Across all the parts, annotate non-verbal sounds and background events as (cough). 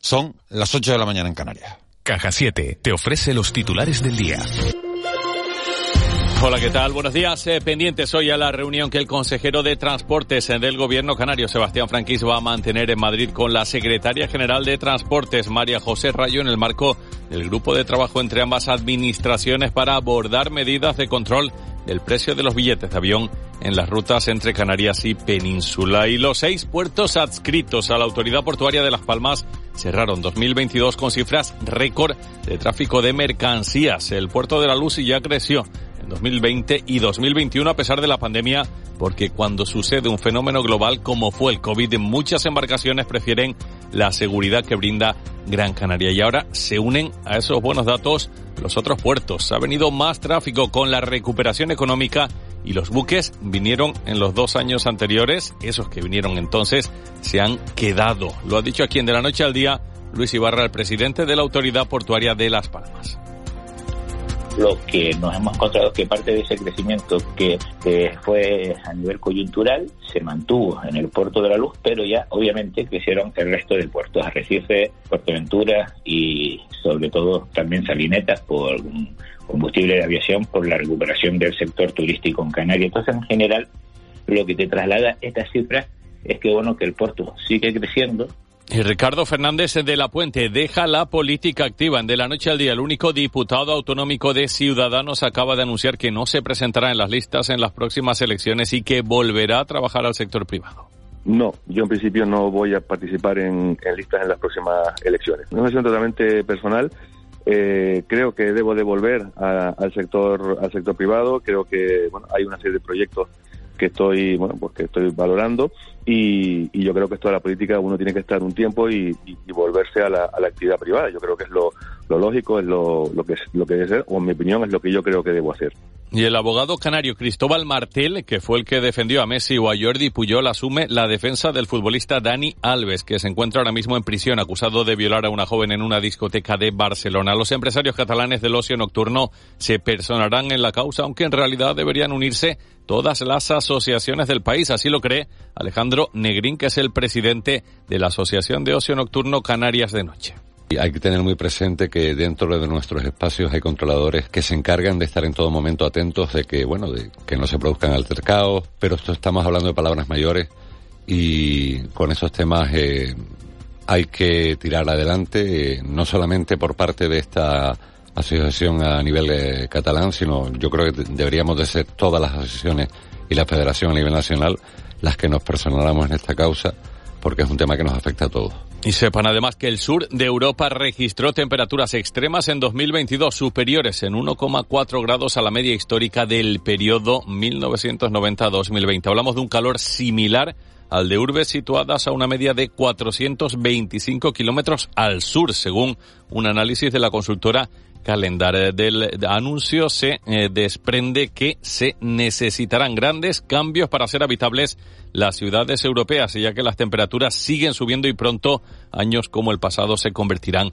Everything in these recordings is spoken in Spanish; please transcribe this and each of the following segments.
Son las 8 de la mañana en Canarias. Caja 7 te ofrece los titulares del día. Hola, ¿qué tal? Buenos días. Eh, pendientes hoy a la reunión que el consejero de Transportes del Gobierno canario, Sebastián Franquís, va a mantener en Madrid con la secretaria general de Transportes, María José Rayo, en el marco del grupo de trabajo entre ambas administraciones para abordar medidas de control del precio de los billetes de avión en las rutas entre Canarias y Península. Y los seis puertos adscritos a la Autoridad Portuaria de Las Palmas cerraron 2022 con cifras récord de tráfico de mercancías. El puerto de la Luz ya creció 2020 y 2021 a pesar de la pandemia, porque cuando sucede un fenómeno global como fue el COVID, muchas embarcaciones prefieren la seguridad que brinda Gran Canaria. Y ahora se unen a esos buenos datos los otros puertos. Ha venido más tráfico con la recuperación económica y los buques vinieron en los dos años anteriores, esos que vinieron entonces se han quedado. Lo ha dicho aquí en De la Noche al Día Luis Ibarra, el presidente de la Autoridad Portuaria de Las Palmas lo que nos hemos encontrado es que parte de ese crecimiento que, fue a nivel coyuntural se mantuvo en el puerto de la Luz, pero ya obviamente crecieron el resto del puerto, Arrecife, Ventura y sobre todo también Salinetas por combustible de aviación, por la recuperación del sector turístico en Canarias. Entonces, en general, lo que te traslada estas cifras es que bueno que el puerto sigue creciendo, y Ricardo Fernández de la Puente deja la política activa. En De la noche al día, el único diputado autonómico de Ciudadanos acaba de anunciar que no se presentará en las listas en las próximas elecciones y que volverá a trabajar al sector privado. No, yo en principio no voy a participar en, listas en las próximas elecciones. Es una decisión totalmente personal. Eh, creo que debo de volver al sector al sector privado. Creo que bueno, hay una serie de proyectos que estoy bueno pues que estoy valorando y, yo creo que esto de la política uno tiene que estar un tiempo y, volverse a la, a la, actividad privada yo creo que es lo, lo lógico es lo, lo que es lo que debe ser o en mi opinión es lo que yo creo que debo hacer y el abogado canario Cristóbal Martel, que fue el que defendió a Messi o a Jordi Puyol, asume la defensa del futbolista Dani Alves, que se encuentra ahora mismo en prisión acusado de violar a una joven en una discoteca de Barcelona. Los empresarios catalanes del ocio nocturno se personarán en la causa, aunque en realidad deberían unirse todas las asociaciones del país. Así lo cree Alejandro Negrín, que es el presidente de la Asociación de Ocio Nocturno Canarias de Noche. Hay que tener muy presente que dentro de nuestros espacios hay controladores que se encargan de estar en todo momento atentos de que, bueno, de que no se produzcan altercados, pero esto estamos hablando de palabras mayores y con esos temas eh, hay que tirar adelante, eh, no solamente por parte de esta asociación a nivel eh, catalán, sino yo creo que deberíamos de ser todas las asociaciones y la federación a nivel nacional las que nos personalizamos en esta causa, porque es un tema que nos afecta a todos. Y sepan además que el sur de Europa registró temperaturas extremas en 2022 superiores en 1,4 grados a la media histórica del periodo 1990-2020. Hablamos de un calor similar al de urbes situadas a una media de 425 kilómetros al sur, según un análisis de la consultora calendario del anuncio se eh, desprende que se necesitarán grandes cambios para ser habitables las ciudades europeas, ya que las temperaturas siguen subiendo y pronto años como el pasado se convertirán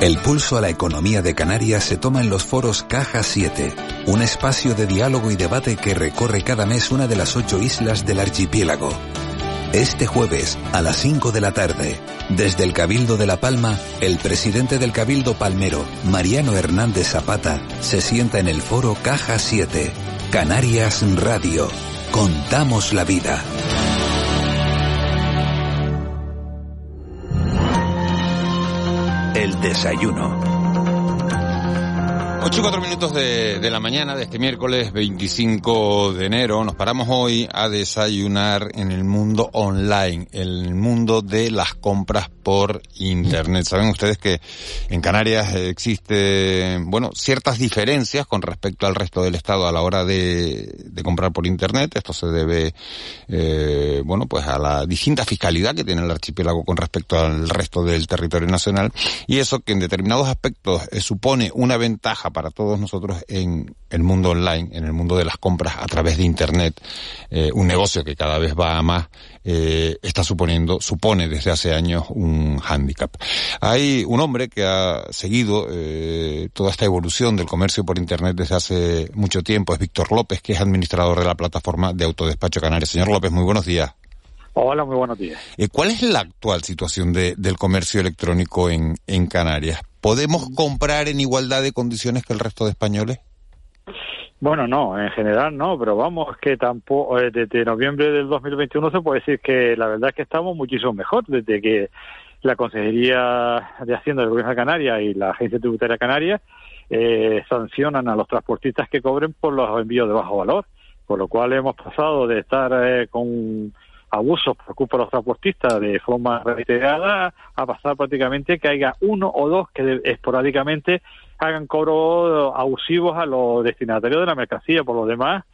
El pulso a la economía de Canarias se toma en los foros Caja 7, un espacio de diálogo y debate que recorre cada mes una de las ocho islas del archipiélago. Este jueves, a las 5 de la tarde, desde el Cabildo de La Palma, el presidente del Cabildo Palmero, Mariano Hernández Zapata, se sienta en el foro Caja 7. Canarias Radio. Contamos la vida. Desayuno. 8 y 4 minutos de, de, la mañana de este miércoles 25 de enero. Nos paramos hoy a desayunar en el mundo online, el mundo de las compras por Internet. Saben ustedes que en Canarias existen, bueno, ciertas diferencias con respecto al resto del Estado a la hora de, de comprar por Internet. Esto se debe, eh, bueno, pues a la distinta fiscalidad que tiene el archipiélago con respecto al resto del territorio nacional. Y eso que en determinados aspectos eh, supone una ventaja para todos nosotros en el mundo online, en el mundo de las compras a través de Internet, eh, un negocio que cada vez va a más, eh, está suponiendo, supone desde hace años un hándicap. Hay un hombre que ha seguido eh, toda esta evolución del comercio por Internet desde hace mucho tiempo, es Víctor López, que es administrador de la plataforma de Autodespacho Canarias. Señor López, muy buenos días. Hola, muy buenos días. ¿Cuál es la actual situación de, del comercio electrónico en, en Canarias? ¿Podemos comprar en igualdad de condiciones que el resto de españoles? Bueno, no, en general no, pero vamos, que tampoco, eh, desde noviembre del 2021 se puede decir que la verdad es que estamos muchísimo mejor, desde que la Consejería de Hacienda del Gobierno de Canarias y la Agencia Tributaria Canaria eh, sancionan a los transportistas que cobren por los envíos de bajo valor, por lo cual hemos pasado de estar eh, con abusos por culpa de los transportistas de forma reiterada a pasar prácticamente que haya uno o dos que esporádicamente hagan cobros abusivos a los destinatarios de la mercancía. Por lo demás,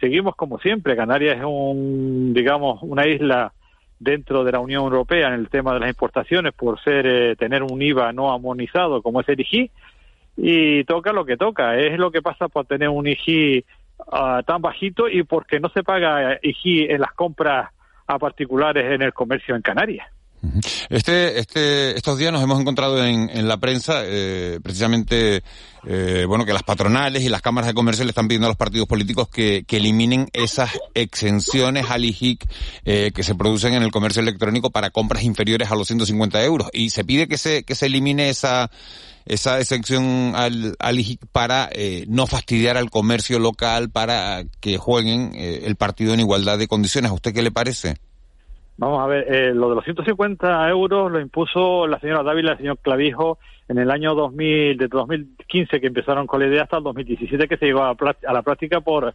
seguimos como siempre. Canarias es un, digamos, una isla dentro de la Unión Europea en el tema de las importaciones por ser eh, tener un IVA no armonizado como es el IGI y toca lo que toca. Es lo que pasa por tener un IGI uh, tan bajito y porque no se paga IGI en las compras a particulares en el comercio en Canarias. Este, este, estos días nos hemos encontrado en, en la prensa, eh, precisamente, eh, bueno, que las patronales y las cámaras de comercio le están pidiendo a los partidos políticos que, que eliminen esas exenciones al IJIC eh, que se producen en el comercio electrónico para compras inferiores a los 150 euros. Y se pide que se, que se elimine esa, esa exención al, al IJIC para eh, no fastidiar al comercio local, para que jueguen eh, el partido en igualdad de condiciones. ¿A usted qué le parece? Vamos a ver, eh, lo de los 150 euros lo impuso la señora Dávila y el señor Clavijo en el año 2000, de 2015 que empezaron con la idea hasta el 2017 que se llegó a, a la práctica por,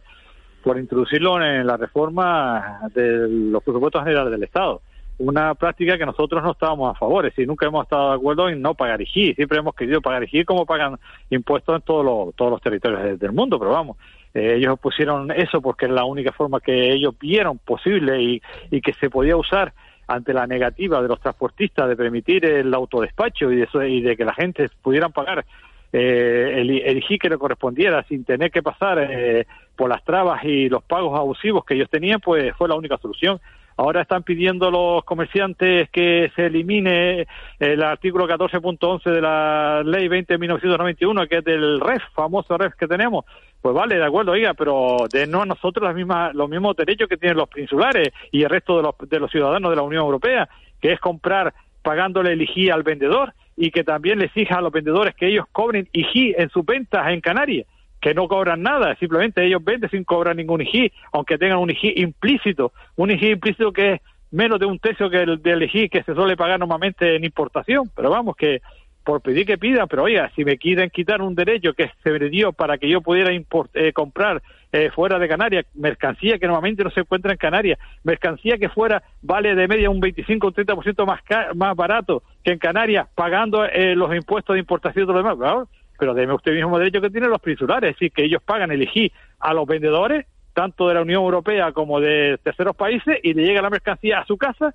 por introducirlo en la reforma de los presupuestos generales del Estado. Una práctica que nosotros no estábamos a favor, es decir, nunca hemos estado de acuerdo en no pagar IGI, siempre hemos querido pagar IGI como pagan impuestos en todos los, todos los territorios del mundo, pero vamos, eh, ellos pusieron eso porque es la única forma que ellos vieron posible y, que se podía usar ante la negativa de los transportistas de permitir el autodespacho y de, y de que la gente pudieran pagar eh, el, el que le correspondiera sin tener que pasar eh, por las trabas y los pagos abusivos que ellos tenían, pues fue la única solución. Ahora están pidiendo los comerciantes que se elimine el artículo 14.11 de la ley 20 de 1991, que es del REF, famoso REF que tenemos. Pues vale, de acuerdo, oiga, pero denos a nosotros las mismas, los mismos derechos que tienen los insulares y el resto de los, de los ciudadanos de la Unión Europea, que es comprar pagándole el IGI al vendedor y que también le exija a los vendedores que ellos cobren IGI en sus ventas en Canarias que no cobran nada, simplemente ellos venden sin cobrar ningún IGI, aunque tengan un IGI implícito, un IGI implícito que es menos de un tercio que el del IGI que se suele pagar normalmente en importación, pero vamos, que por pedir que pidan, pero oiga, si me quieren quitar un derecho que se me dio para que yo pudiera eh, comprar eh, fuera de Canarias, mercancía que normalmente no se encuentra en Canarias, mercancía que fuera vale de media un 25 o 30% más, más barato que en Canarias, pagando eh, los impuestos de importación y todo lo demás, ¿verdad? Pero deme usted mismo derecho que tienen los prinsulares, es decir, que ellos pagan el IGI a los vendedores, tanto de la Unión Europea como de terceros países, y le llega la mercancía a su casa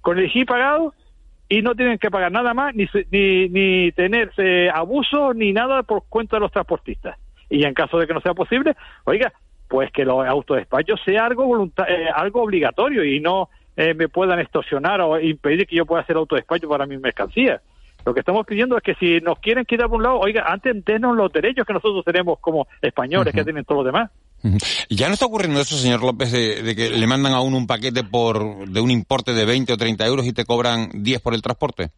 con el IGI pagado y no tienen que pagar nada más, ni, ni, ni tenerse abuso, ni nada por cuenta de los transportistas. Y en caso de que no sea posible, oiga, pues que los autodespachos sea algo, eh, algo obligatorio y no eh, me puedan extorsionar o impedir que yo pueda hacer autodespacho para mis mercancías. Lo que estamos pidiendo es que si nos quieren quitar por un lado, oiga, antes denos los derechos que nosotros tenemos como españoles, uh -huh. que tienen todos los demás. ¿Y ya no está ocurriendo eso, señor López, de, que le mandan a uno un paquete por de un importe de 20 o 30 euros y te cobran 10 por el transporte?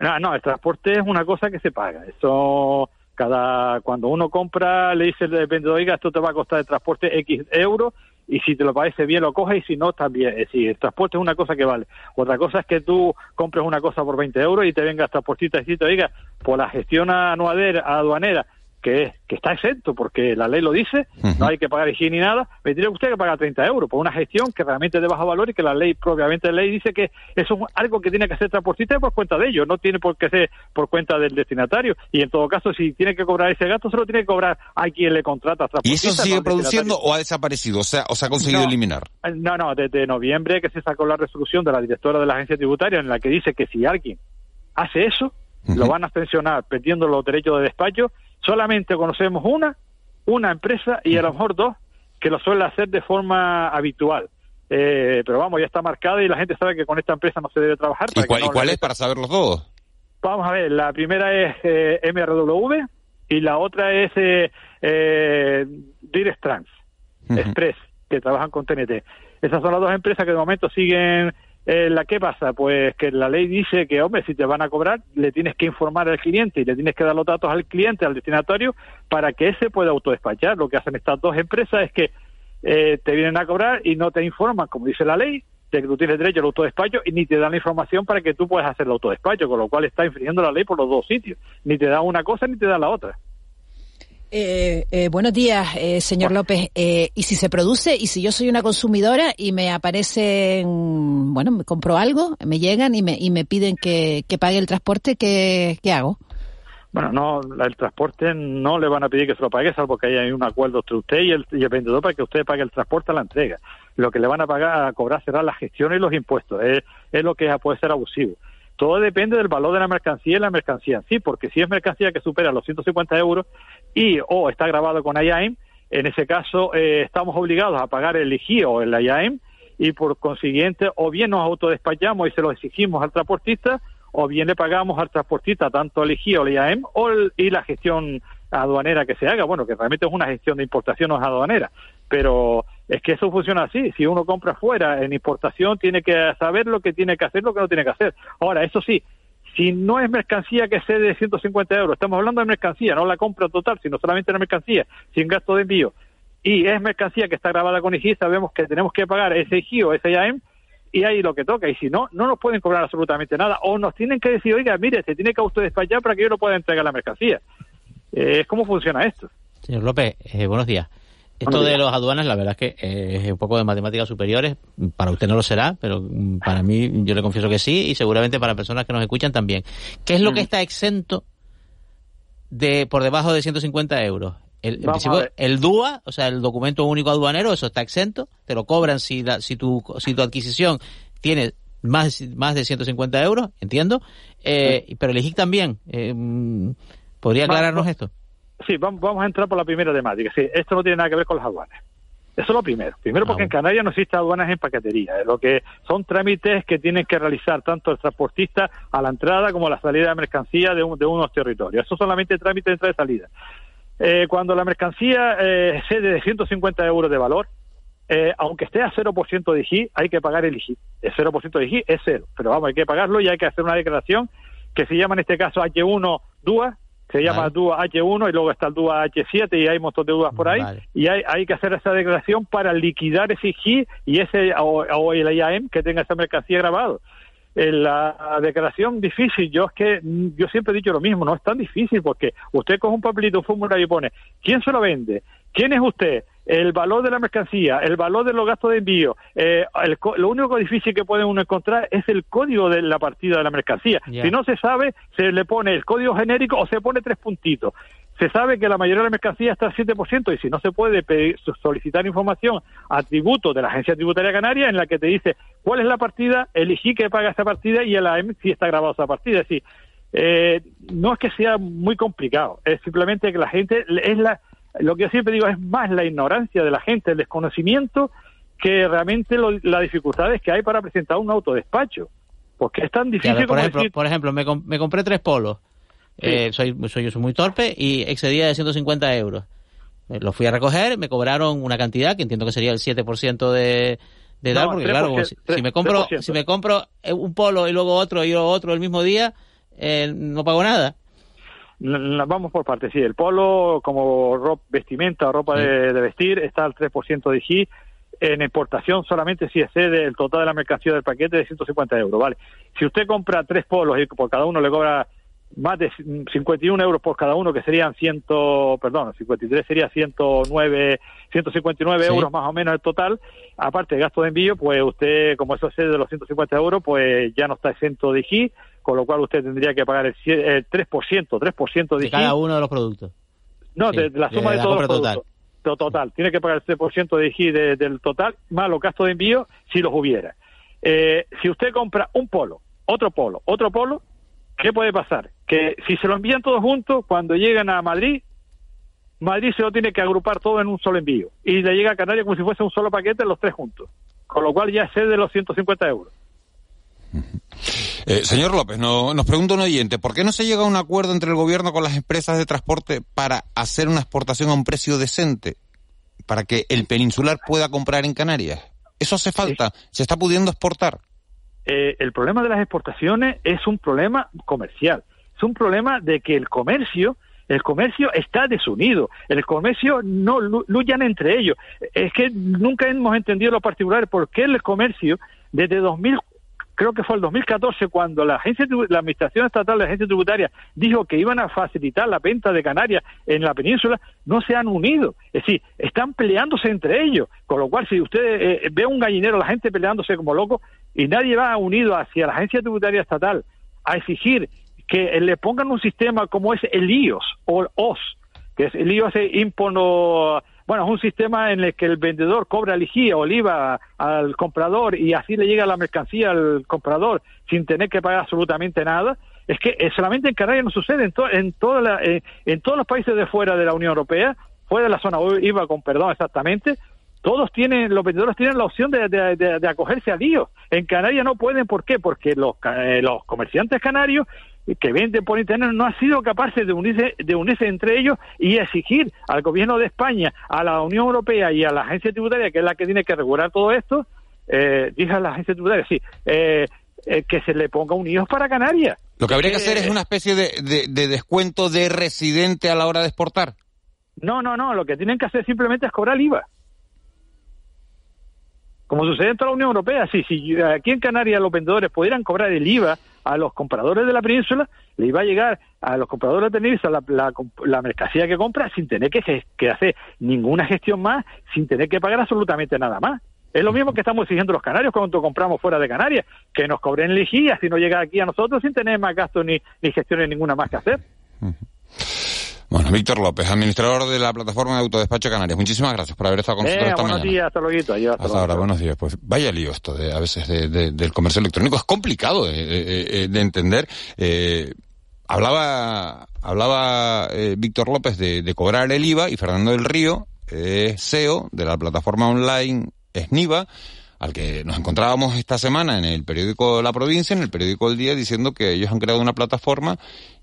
No, no, el transporte es una cosa que se paga. Eso, cada cuando uno compra, le dice el vendedor, oiga, esto te va a costar el transporte X euros y si te lo parece bien lo coges y si no también. Es decir, el transporte es una cosa que vale. Otra cosa es que tú compres una cosa por 20 euros y te venga el transportista y te oiga, por la gestión anuadera, aduanera que, que está exento porque la ley lo dice, no hay que pagar higiene ni nada, me tiene usted que pagar 30 euros por una gestión que realmente es de bajo valor y que la ley, propiamente la ley, dice que eso es algo que tiene que hacer transportista por cuenta de ellos, no tiene por qué ser por cuenta del destinatario. Y en todo caso, si tiene que cobrar ese gasto, se lo tiene que cobrar a quien le contrata transportista. ¿Y eso sigue produciendo o ha desaparecido? O sea, ¿o se ha conseguido eliminar? No, no, desde noviembre que se sacó la resolución de la directora de la agencia tributaria en la que dice que si alguien hace eso, lo van a sancionar perdiendo los derechos de despacho Solamente conocemos una, una empresa y a lo mejor dos que lo suele hacer de forma habitual. Eh, pero vamos, ya está marcada y la gente sabe que con esta empresa no se debe trabajar. ¿Y cuál, es para saberlos todos? Vamos a ver, la primera es eh, MRW y la otra es eh, eh Direct Trans, Express, que trabajan con TNT. Esas son las dos empresas que de momento siguen eh, la ¿Qué pasa? Pues que la ley dice que, hombre, si te van a cobrar, le tienes que informar al cliente y le tienes que dar los datos al cliente, al destinatario, para que ese pueda autodespachar. Lo que hacen estas dos empresas es que eh, te vienen a cobrar y no te informan, como dice la ley, de que tú tienes derecho al autodespacho y ni te dan la información para que tú puedas hacer el autodespacho, con lo cual está infringiendo la ley por los dos sitios. Ni te da una cosa ni te da la otra. Eh, eh, buenos días, eh, señor López. Eh, ¿Y si se produce, y si yo soy una consumidora y me aparecen, bueno, me compro algo, me llegan y me, y me piden que, pague el transporte, ¿qué, ¿qué, hago? Bueno, no, el transporte no le van a pedir que se lo pague, salvo que haya un acuerdo entre usted y el, y el vendedor para que usted pague el transporte a la entrega. Lo que le van a pagar, a cobrar será la gestión y los impuestos. Es, es lo que puede ser abusivo. Todo depende del valor de la mercancía y la mercancía en sí, porque si es mercancía que supera los 150 euros y o está grabado con IAM, en ese caso eh, estamos obligados a pagar el IGI o el IAM y por consiguiente o bien nos autodespachamos y se lo exigimos al transportista o bien le pagamos al transportista tanto el IGI o el IAM o y la gestión aduanera que se haga, bueno, que realmente es una gestión de importación o aduanera, pero es que eso funciona así. Si uno compra fuera en importación, tiene que saber lo que tiene que hacer, lo que no tiene que hacer. Ahora, eso sí, si no es mercancía que sea de 150 euros, estamos hablando de mercancía, no la compra total, sino solamente la mercancía, sin gasto de envío, y es mercancía que está grabada con IGI, sabemos que tenemos que pagar ese IGI o ese IAM, y ahí lo que toca. Y si no, no nos pueden cobrar absolutamente nada. O nos tienen que decir, oiga, mire, se tiene que autodespachar para que yo no pueda entregar la mercancía. Eh, ¿Cómo funciona esto? Señor López, eh, buenos días. Esto de los aduanas, la verdad es que eh, es un poco de matemáticas superiores. Para usted no lo será, pero para mí yo le confieso que sí y seguramente para personas que nos escuchan también. ¿Qué es lo que mm. está exento de por debajo de 150 euros? El, el DUA, o sea, el documento único aduanero, eso está exento. Te lo cobran si, si, tu, si tu adquisición tiene más, más de 150 euros, entiendo. Eh, pero el IGIC también. Eh, ¿Podría aclararnos esto? Sí, vamos, a entrar por la primera temática. Sí, esto no tiene nada que ver con las aduanas. Eso es lo primero. Primero porque en Canarias no existe aduanas en paquetería. Lo que son trámites que tienen que realizar tanto el transportista a la entrada como a la salida de mercancía de, unos territorios. Eso solamente trámites de entrada y salida. Eh, cuando la mercancía eh, excede de 150 euros de valor, eh, aunque esté a 0% de IGI, hay que pagar el IGI. El 0% de IGI es cero, pero vamos, hay que pagarlo y hay que hacer una declaración que se llama en este caso H1 DUA, se llama DUA H1 y luego está el DUA H7 y hay un montón de dudas por ahí. Y hay, hay que hacer esa declaración para liquidar ese IG y ese o, el IAM que tenga esa mercancía grabado. En la declaración difícil, yo es que yo siempre he dicho lo mismo, no es tan difícil porque usted coge un papelito, un formulario y pone quién se lo vende, quién es usted, el valor de la mercancía, el valor de los gastos de envío, eh, lo único difícil que puede uno encontrar es el código de la partida de la mercancía. Si no se sabe, se le pone el código genérico o se pone tres puntitos. Se sabe que la mayoría de la mercancía está al 7% y si no se puede pedir, solicitar información atributo de la Agencia Tributaria Canaria en la que te dice cuál es la partida, elegí que paga esa partida y el AM si está grabado esa partida. Es decir, eh, no es que sea muy complicado, es simplemente que la gente es la lo que yo siempre digo es más la ignorancia de la gente, el desconocimiento, que realmente las dificultades que hay para presentar un autodespacho. Porque es tan difícil por ejemplo, Por ejemplo, me, me compré tres polos. Eh, soy, soy, soy muy torpe y excedía de 150 euros. Lo fui a recoger, me cobraron una cantidad que entiendo que sería el 7% de, de tal, porque claro, si, me compro si me compro un polo y luego otro y luego otro el mismo día, eh, no pago nada. Vamos por partes, sí. El polo como ropa, vestimenta o ropa de, vestir está al 3% de IGI. En exportación solamente si excede el total de la mercancía del paquete de 150 euros, ¿vale? Si usted compra tres polos y por cada uno le cobra más de 51 euros por cada uno, que serían 100, perdón, 53 sería 109, 159 euros más o menos el total. Aparte de gasto de envío, pues usted, como eso excede de los 150 euros, pues ya no está exento de IGI, con lo cual usted tendría que pagar el, 3%, 3% de, de cada uno de los productos. No, de, la suma de, todos los productos. Total. Tiene que pagar el 3% de IGI del total, más los gastos de envío, si los hubiera. Eh, si usted compra un polo, otro polo, otro polo, ¿qué puede pasar? Que si se lo envían todos juntos, cuando llegan a Madrid, Madrid se lo tiene que agrupar todo en un solo envío. Y le llega a Canarias como si fuese un solo paquete los tres juntos. Con lo cual ya excede los 150 euros. (laughs) Eh, señor López, nos pregunta un oyente, ¿por qué no se llega a un acuerdo entre el gobierno con las empresas de transporte para hacer una exportación a un precio decente? Para que el peninsular pueda comprar en Canarias. ¿Eso hace falta? ¿Se está pudiendo exportar? Eh, el problema de las exportaciones es un problema comercial. Es un problema de que el comercio el comercio está desunido, el comercio no luyan entre ellos. Es que nunca hemos entendido lo particular por qué el comercio desde 2000 creo que fue el 2014 cuando la agencia la administración estatal la agencia tributaria dijo que iban a facilitar la venta de Canarias en la península no se han unido. Es decir están peleándose entre ellos. Con lo cual si usted eh, ve un gallinero la gente peleándose como loco y nadie va unido hacia la agencia tributaria estatal a exigir que le pongan un sistema como es el IOS o el OS que es el IOS impono bueno, es un sistema en el que el vendedor cobra el IGI o el IVA al comprador y así le llega la mercancía al comprador sin tener que pagar absolutamente nada. Es que eh, solamente en Canarias no sucede, en, en, toda eh, en todos los países de fuera de la Unión Europea, fuera de la zona IVA, con perdón exactamente, todos tienen, los vendedores tienen la opción de, de, acogerse a Dios. En Canarias no pueden, ¿por qué? Porque los, eh, los comerciantes canarios que venden por internet no han sido capaces de unirse, de unirse entre ellos y exigir al gobierno de España, a la Unión Europea y a la agencia tributaria, que es la que tiene que regular todo esto, eh, dije a la agencia tributaria, sí, eh, eh, que se le ponga un IOS para Canarias. Lo que habría que hacer es una especie de, de, descuento de residente a la hora de exportar. No, no, no, lo que tienen que hacer simplemente es cobrar IVA. Como sucede en toda la Unión Europea, sí, si aquí en Canarias los vendedores pudieran cobrar el IVA a los compradores de la península, le iba a llegar a los compradores de Tenerife la, la, mercancía que compra sin tener que, hacer ninguna gestión más, sin tener que pagar absolutamente nada más. Es lo mismo que estamos exigiendo los canarios cuando compramos fuera de Canarias, que nos cobren ligías si no llega aquí a nosotros sin tener más gastos ni, ni gestiones ninguna más que hacer. Bueno, Víctor López, administrador de la plataforma de autodespacho Canarias. Muchísimas gracias por haber estado con nosotros esta buenos días, hasta luego. Hasta, ahora, buenos días. Pues vaya lío esto de, a veces de, del comercio electrónico. Es complicado de, de entender. Eh, hablaba hablaba eh, Víctor López de, cobrar el IVA y Fernando del Río, eh, CEO de la plataforma online Esniva, al que nos encontrábamos esta semana en el periódico La Provincia, en el periódico El Día, diciendo que ellos han creado una plataforma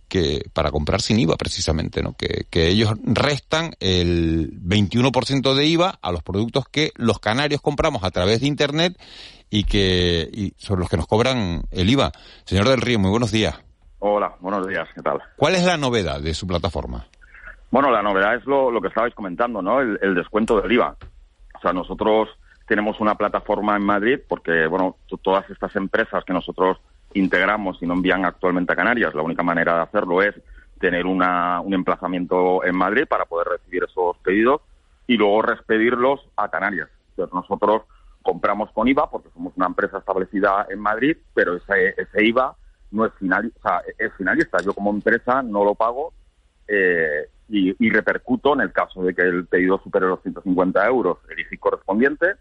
que para comprar sin IVA precisamente, ¿no? Que, que ellos restan el 21% de IVA a los productos que los canarios compramos a través de Internet y que y sobre los que nos cobran el IVA. Señor del Río, muy buenos días. Hola, buenos días, ¿qué tal? ¿Cuál es la novedad de su plataforma? Bueno, la novedad es lo, lo que estabais comentando, ¿no? El, el descuento del IVA. O sea, nosotros tenemos una plataforma en Madrid porque, bueno, todas estas empresas que nosotros integramos y no envían actualmente a Canarias. La única manera de hacerlo es tener una, un emplazamiento en Madrid para poder recibir esos pedidos y luego respedirlos a Canarias. Entonces nosotros compramos con IVA porque somos una empresa establecida en Madrid, pero ese, ese IVA no es final, o sea, es finalista. Yo como empresa no lo pago eh, y, repercuto en el caso de que el pedido supere los 150 euros el IFI correspondiente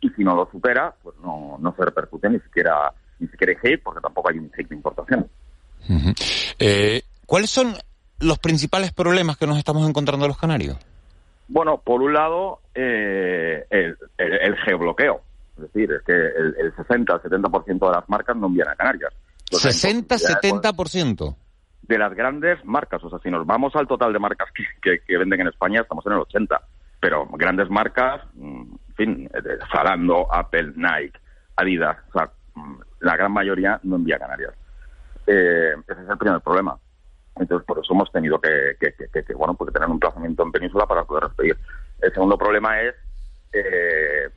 y si no lo supera, pues no, no se repercute ni siquiera ni siquiera hay porque tampoco hay un cheque de importación. Eh, ¿Cuáles son los principales problemas que nos estamos encontrando los canarios? Bueno, por un lado, eh, el, geobloqueo. Es decir, es que el, 60 60% de las marcas no envían a Canarias. ¿60-70%? De las grandes marcas. O sea, si nos vamos al total de marcas que, venden en España, estamos en el 80%. pero grandes marcas, mm, en fin, eh, Zalando, Apple, Nike, Adidas, o sea, mm, la gran mayoría no envía a Canarias. Eh, ese es el primer problema. Entonces, por eso hemos tenido que, que, que, que bueno, pues tener un emplazamiento en Península para poder despedir. El segundo problema es, eh,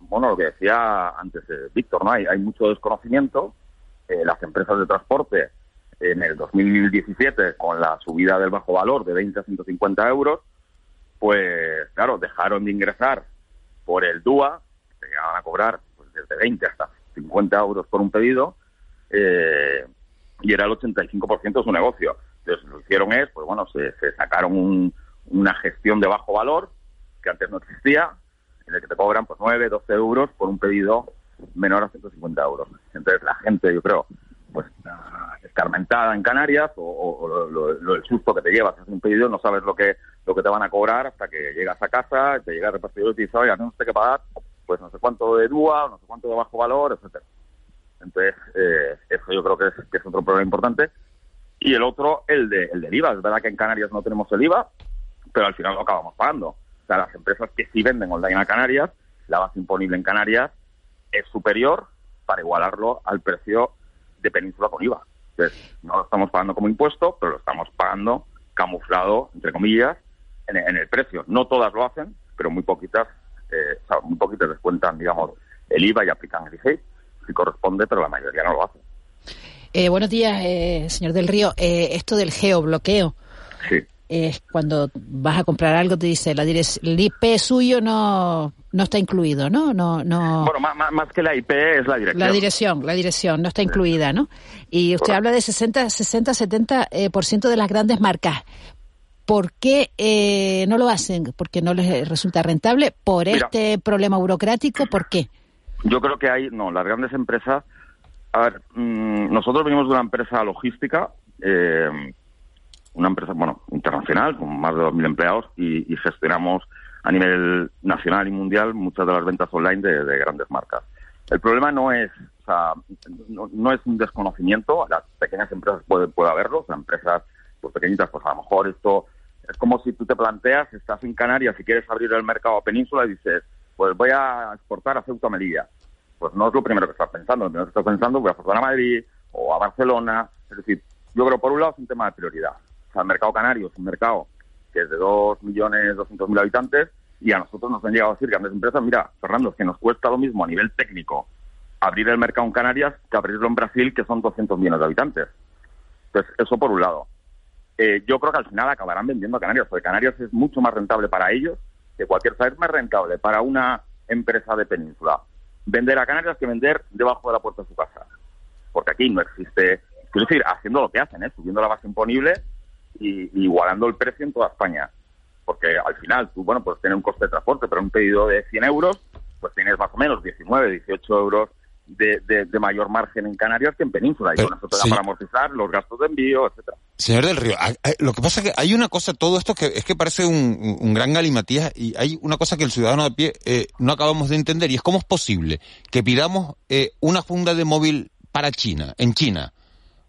bueno, lo que decía antes eh, Víctor, ¿no? Hay, hay mucho desconocimiento. Eh, las empresas de transporte en el 2017, con la subida del bajo valor de 20 a 150 euros, pues claro, dejaron de ingresar por el DUA, que llegaban a cobrar pues, desde 20 hasta 50 euros por un pedido, eh, y era el 85% de su negocio. Entonces, lo que hicieron es, pues bueno, se, sacaron un, una gestión de bajo valor, que antes no existía, en el que te cobran pues 9, 12 euros por un pedido menor a 150 euros. Entonces, la gente, yo creo, pues escarmentada en Canarias o, lo, lo, el susto que te llevas hacer un pedido no sabes lo que lo que te van a cobrar hasta que llegas a casa te llega el repartidor y te dice oye no sé qué pagar pues no sé cuánto de DUA no sé cuánto de bajo valor etcétera entonces eh, eso yo creo que es, que es otro problema importante y el otro el de el del IVA es verdad que en Canarias no tenemos el IVA pero al final lo acabamos pagando o sea las empresas que sí venden online a Canarias la base imponible en Canarias es superior para igualarlo al precio de península con IVA. Entonces, no lo estamos pagando como impuesto, pero lo estamos pagando camuflado, entre comillas, en, en el precio. No todas lo hacen, pero muy poquitas, eh, o sea, muy poquitas descuentan, digamos, el IVA y aplican el IGEI, si corresponde, pero la mayoría no lo hace. Eh, buenos días, eh, señor del Río. Eh, esto del geobloqueo. Sí. Es cuando vas a comprar algo, te dice la el IP suyo no no está incluido, ¿no? no, no... Bueno, más, más, que la IP es la dirección. La dirección, la dirección, no está incluida, ¿no? Y usted Correcto. habla de 60, 60 70% eh, por ciento de las grandes marcas. ¿Por qué eh, no lo hacen? ¿Porque no les resulta rentable? ¿Por Mira, este problema burocrático? ¿Por qué? Yo creo que hay, no, las grandes empresas, a ver, mmm, nosotros venimos de una empresa logística, eh, una empresa, bueno, internacional, con más de 2.000 empleados, y, y gestionamos a nivel nacional y mundial muchas de las ventas online de, de grandes marcas. El problema no es, o sea, no, no, es un desconocimiento, las pequeñas empresas puede, puede haberlo, o sea, empresas pues, pequeñitas, pues a lo mejor esto es como si tú te planteas, estás en Canarias y quieres abrir el mercado a península y dices, pues voy a exportar a Ceuta Melilla. Pues no es lo primero que estás pensando, lo primero que estás pensando voy a exportar a Madrid o a Barcelona. Es decir, yo creo por un lado es un tema de prioridad. O sea, el mercado canario es un mercado que es de 2.200.000 habitantes, y a nosotros nos han llegado a decir grandes empresas, mira, Fernando, es que nos cuesta lo mismo a nivel técnico abrir el mercado en Canarias que abrirlo en Brasil, que son 200 millones de habitantes. Entonces, eso por un lado. Eh, yo creo que al final acabarán vendiendo a Canarias, porque Canarias es mucho más rentable para ellos que cualquier país más rentable para una empresa de península vender a Canarias que vender debajo de la puerta de su casa. Porque aquí no existe, quiero decir, haciendo lo que hacen, ¿eh? subiendo la base imponible y, y igualando el precio en toda España. Porque al final tú, bueno, pues tienes un coste de transporte, pero un pedido de 100 euros, pues tienes más o menos 19, 18 euros de, de, de, mayor margen en Canarias que en Península. Y con eso te da sí. para amortizar los gastos de envío, etcétera. Señor del Río, lo que pasa es que hay una cosa, todo esto que es que parece un, un gran galimatías y hay una cosa que el ciudadano de pie eh, no acabamos de entender y es cómo es posible que pidamos eh, una funda de móvil para China, en China,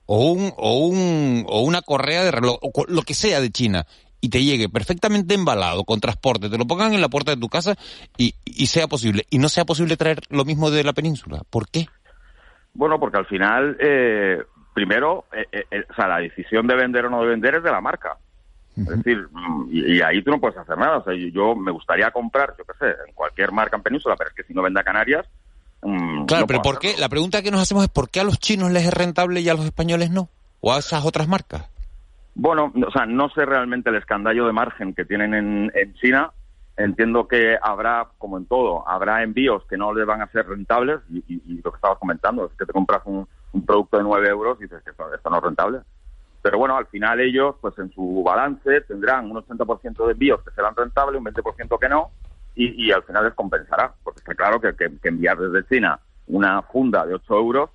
o un, o un, o una correa de reloj, o lo que sea de China, y te llegue perfectamente embalado con transporte, te lo pongan en la puerta de tu casa y, y sea posible. Y no sea posible traer lo mismo de la península. ¿Por qué? Bueno, porque al final, eh, primero, eh, eh, o sea, la decisión de vender o no de vender es de la marca. Es decir, y, y, ahí tú no puedes hacer nada. O sea, yo, yo, me gustaría comprar, yo qué sé, en cualquier marca en península, pero es que si no vende a Canarias. Mmm, claro, no pero ¿por qué? La pregunta que nos hacemos es: ¿por qué a los chinos les es rentable y a los españoles no? ¿O a esas otras marcas? Bueno, o sea, no sé realmente el escandallo de margen que tienen en, en, China. Entiendo que habrá, como en todo, habrá envíos que no les van a ser rentables y, y, lo que estabas comentando es que te compras un, producto de 9 euros y dices que esto, no es rentable. Pero bueno, al final ellos, pues en su balance tendrán un 80% de envíos que serán rentables, un 20% que no, y, y, al final les compensará, porque está claro que enviar desde China una funda de 8 euros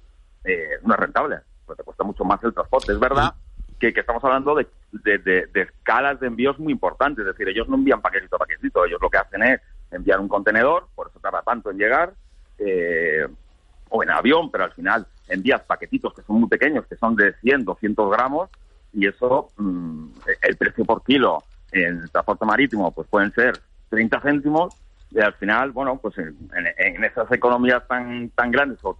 eh, no es rentable, pues te cuesta mucho más el transporte. Es verdad que, que estamos hablando de, escalas de envíos muy importantes. Es decir, ellos no envían paquetito a paquetito, ellos lo que hacen es enviar un contenedor, por eso tarda tanto en llegar, eh, o en avión, pero al final envías paquetitos que son muy pequeños, que son de 100, 200 gramos, y eso, mmm, el precio por kilo en transporte marítimo, pues pueden ser 30 céntimos y al final, bueno, pues en, esas economías tan tan grandes o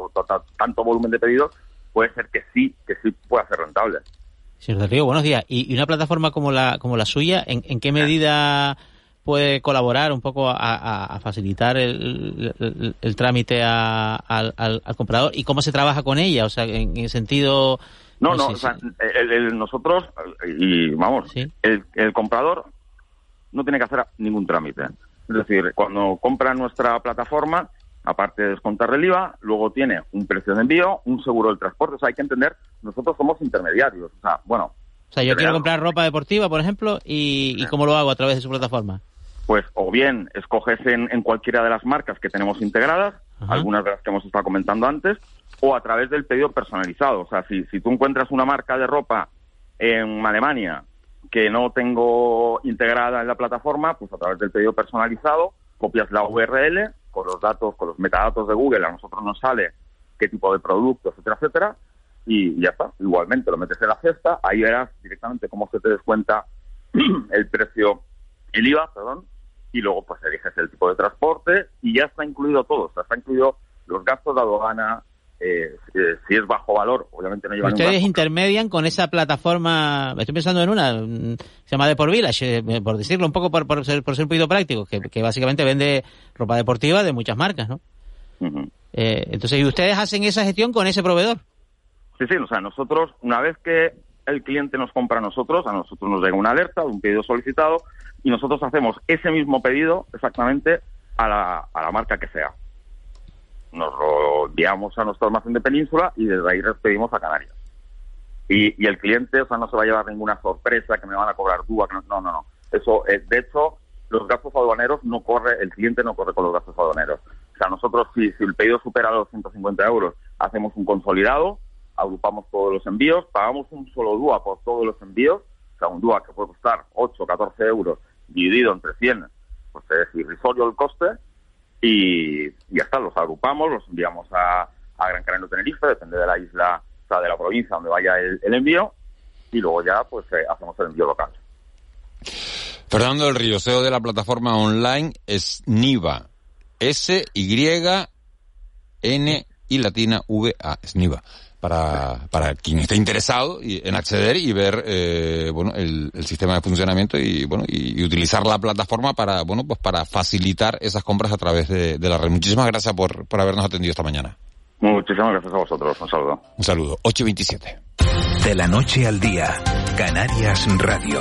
tanto volumen de pedidos, puede ser que sí, que sí pueda ser rentable. Señor Del Río, buenos días. ¿Y, una plataforma como la como la suya, en, qué medida puede colaborar un poco a, facilitar el, trámite al, comprador y cómo se trabaja con ella? O sea, en, el sentido... No, no, o sea, nosotros, y vamos, el comprador no tiene que hacer ningún trámite. Es decir, cuando compra nuestra plataforma, aparte de descontar el IVA, luego tiene un precio de envío, un seguro del transporte. O sea, hay que entender, nosotros somos intermediarios. O sea, bueno. O sea, yo quiero comprar ropa deportiva, por ejemplo, y, ¿cómo lo hago a través de su plataforma? Pues o bien escoges en, cualquiera de las marcas que tenemos integradas, algunas de las que hemos estado comentando antes, o a través del pedido personalizado. O sea, si, si tú encuentras una marca de ropa en Alemania que no tengo integrada en la plataforma, pues a través del pedido personalizado copias la URL con los datos, con los metadatos de Google, a nosotros nos sale qué tipo de producto, etcétera, etcétera, y ya está. Igualmente lo metes en la cesta, ahí verás directamente cómo se te descuenta (clears throat) el precio, el IVA, perdón, y luego pues eliges el tipo de transporte y ya está incluido todo, o sea, está incluido los gastos de aduana, eh, si es bajo valor, obviamente no llevan Ustedes intermedian con esa plataforma, estoy pensando en una, mm, se llama Deport Village, eh, por decirlo un poco por, por, ser, por ser un poquito práctico, que, básicamente vende ropa deportiva de muchas marcas, ¿no? eh, entonces, ¿y ustedes hacen esa gestión con ese proveedor? Sí, sí, o sea, nosotros, una vez que el cliente nos compra a nosotros, a nosotros nos llega una alerta de un pedido solicitado y nosotros hacemos ese mismo pedido exactamente a la, a la marca que sea nos lo enviamos a nuestro almacén de península y desde ahí despedimos a Canarias. Y, el cliente, o sea, no se va a llevar ninguna sorpresa que me van a cobrar DUA, no, no, no. Eso, eh, de hecho, los gastos aduaneros no corre, el cliente no corre con los gastos aduaneros. O sea, nosotros, si, si el pedido supera los 150 euros, hacemos un consolidado, agrupamos todos los envíos, pagamos un solo DUA por todos los envíos, o sea, un DUA que puede costar 8 o 14 euros dividido entre 100, pues es irrisorio el coste, y, ya está, los agrupamos, los enviamos a, Gran Canaria Tenerife, depende de la isla, o sea, de la provincia donde vaya el, envío, y luego ya pues eh, hacemos el envío local. Fernando del Río, CEO de la plataforma online es NIVA, S-Y-N y latina V-A, es NIVA para, para quien esté interesado en acceder y ver eh, bueno el, sistema de funcionamiento y bueno y, utilizar la plataforma para bueno pues para facilitar esas compras a través de, de la red. Muchísimas gracias por, por habernos atendido esta mañana. Muchísimas gracias a vosotros. Un saludo. Un saludo. 827. De la noche al día, Canarias Radio.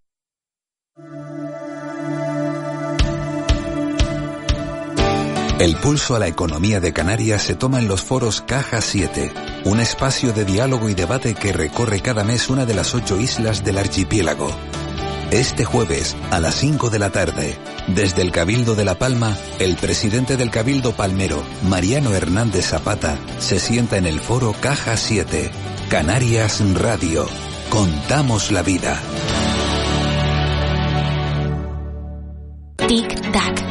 El pulso a la economía de Canarias se toma en los foros Caja 7, un espacio de diálogo y debate que recorre cada mes una de las ocho islas del archipiélago. Este jueves, a las 5 de la tarde, desde el Cabildo de La Palma, el presidente del Cabildo Palmero, Mariano Hernández Zapata, se sienta en el foro Caja 7, Canarias Radio. Contamos la vida. Tic-tac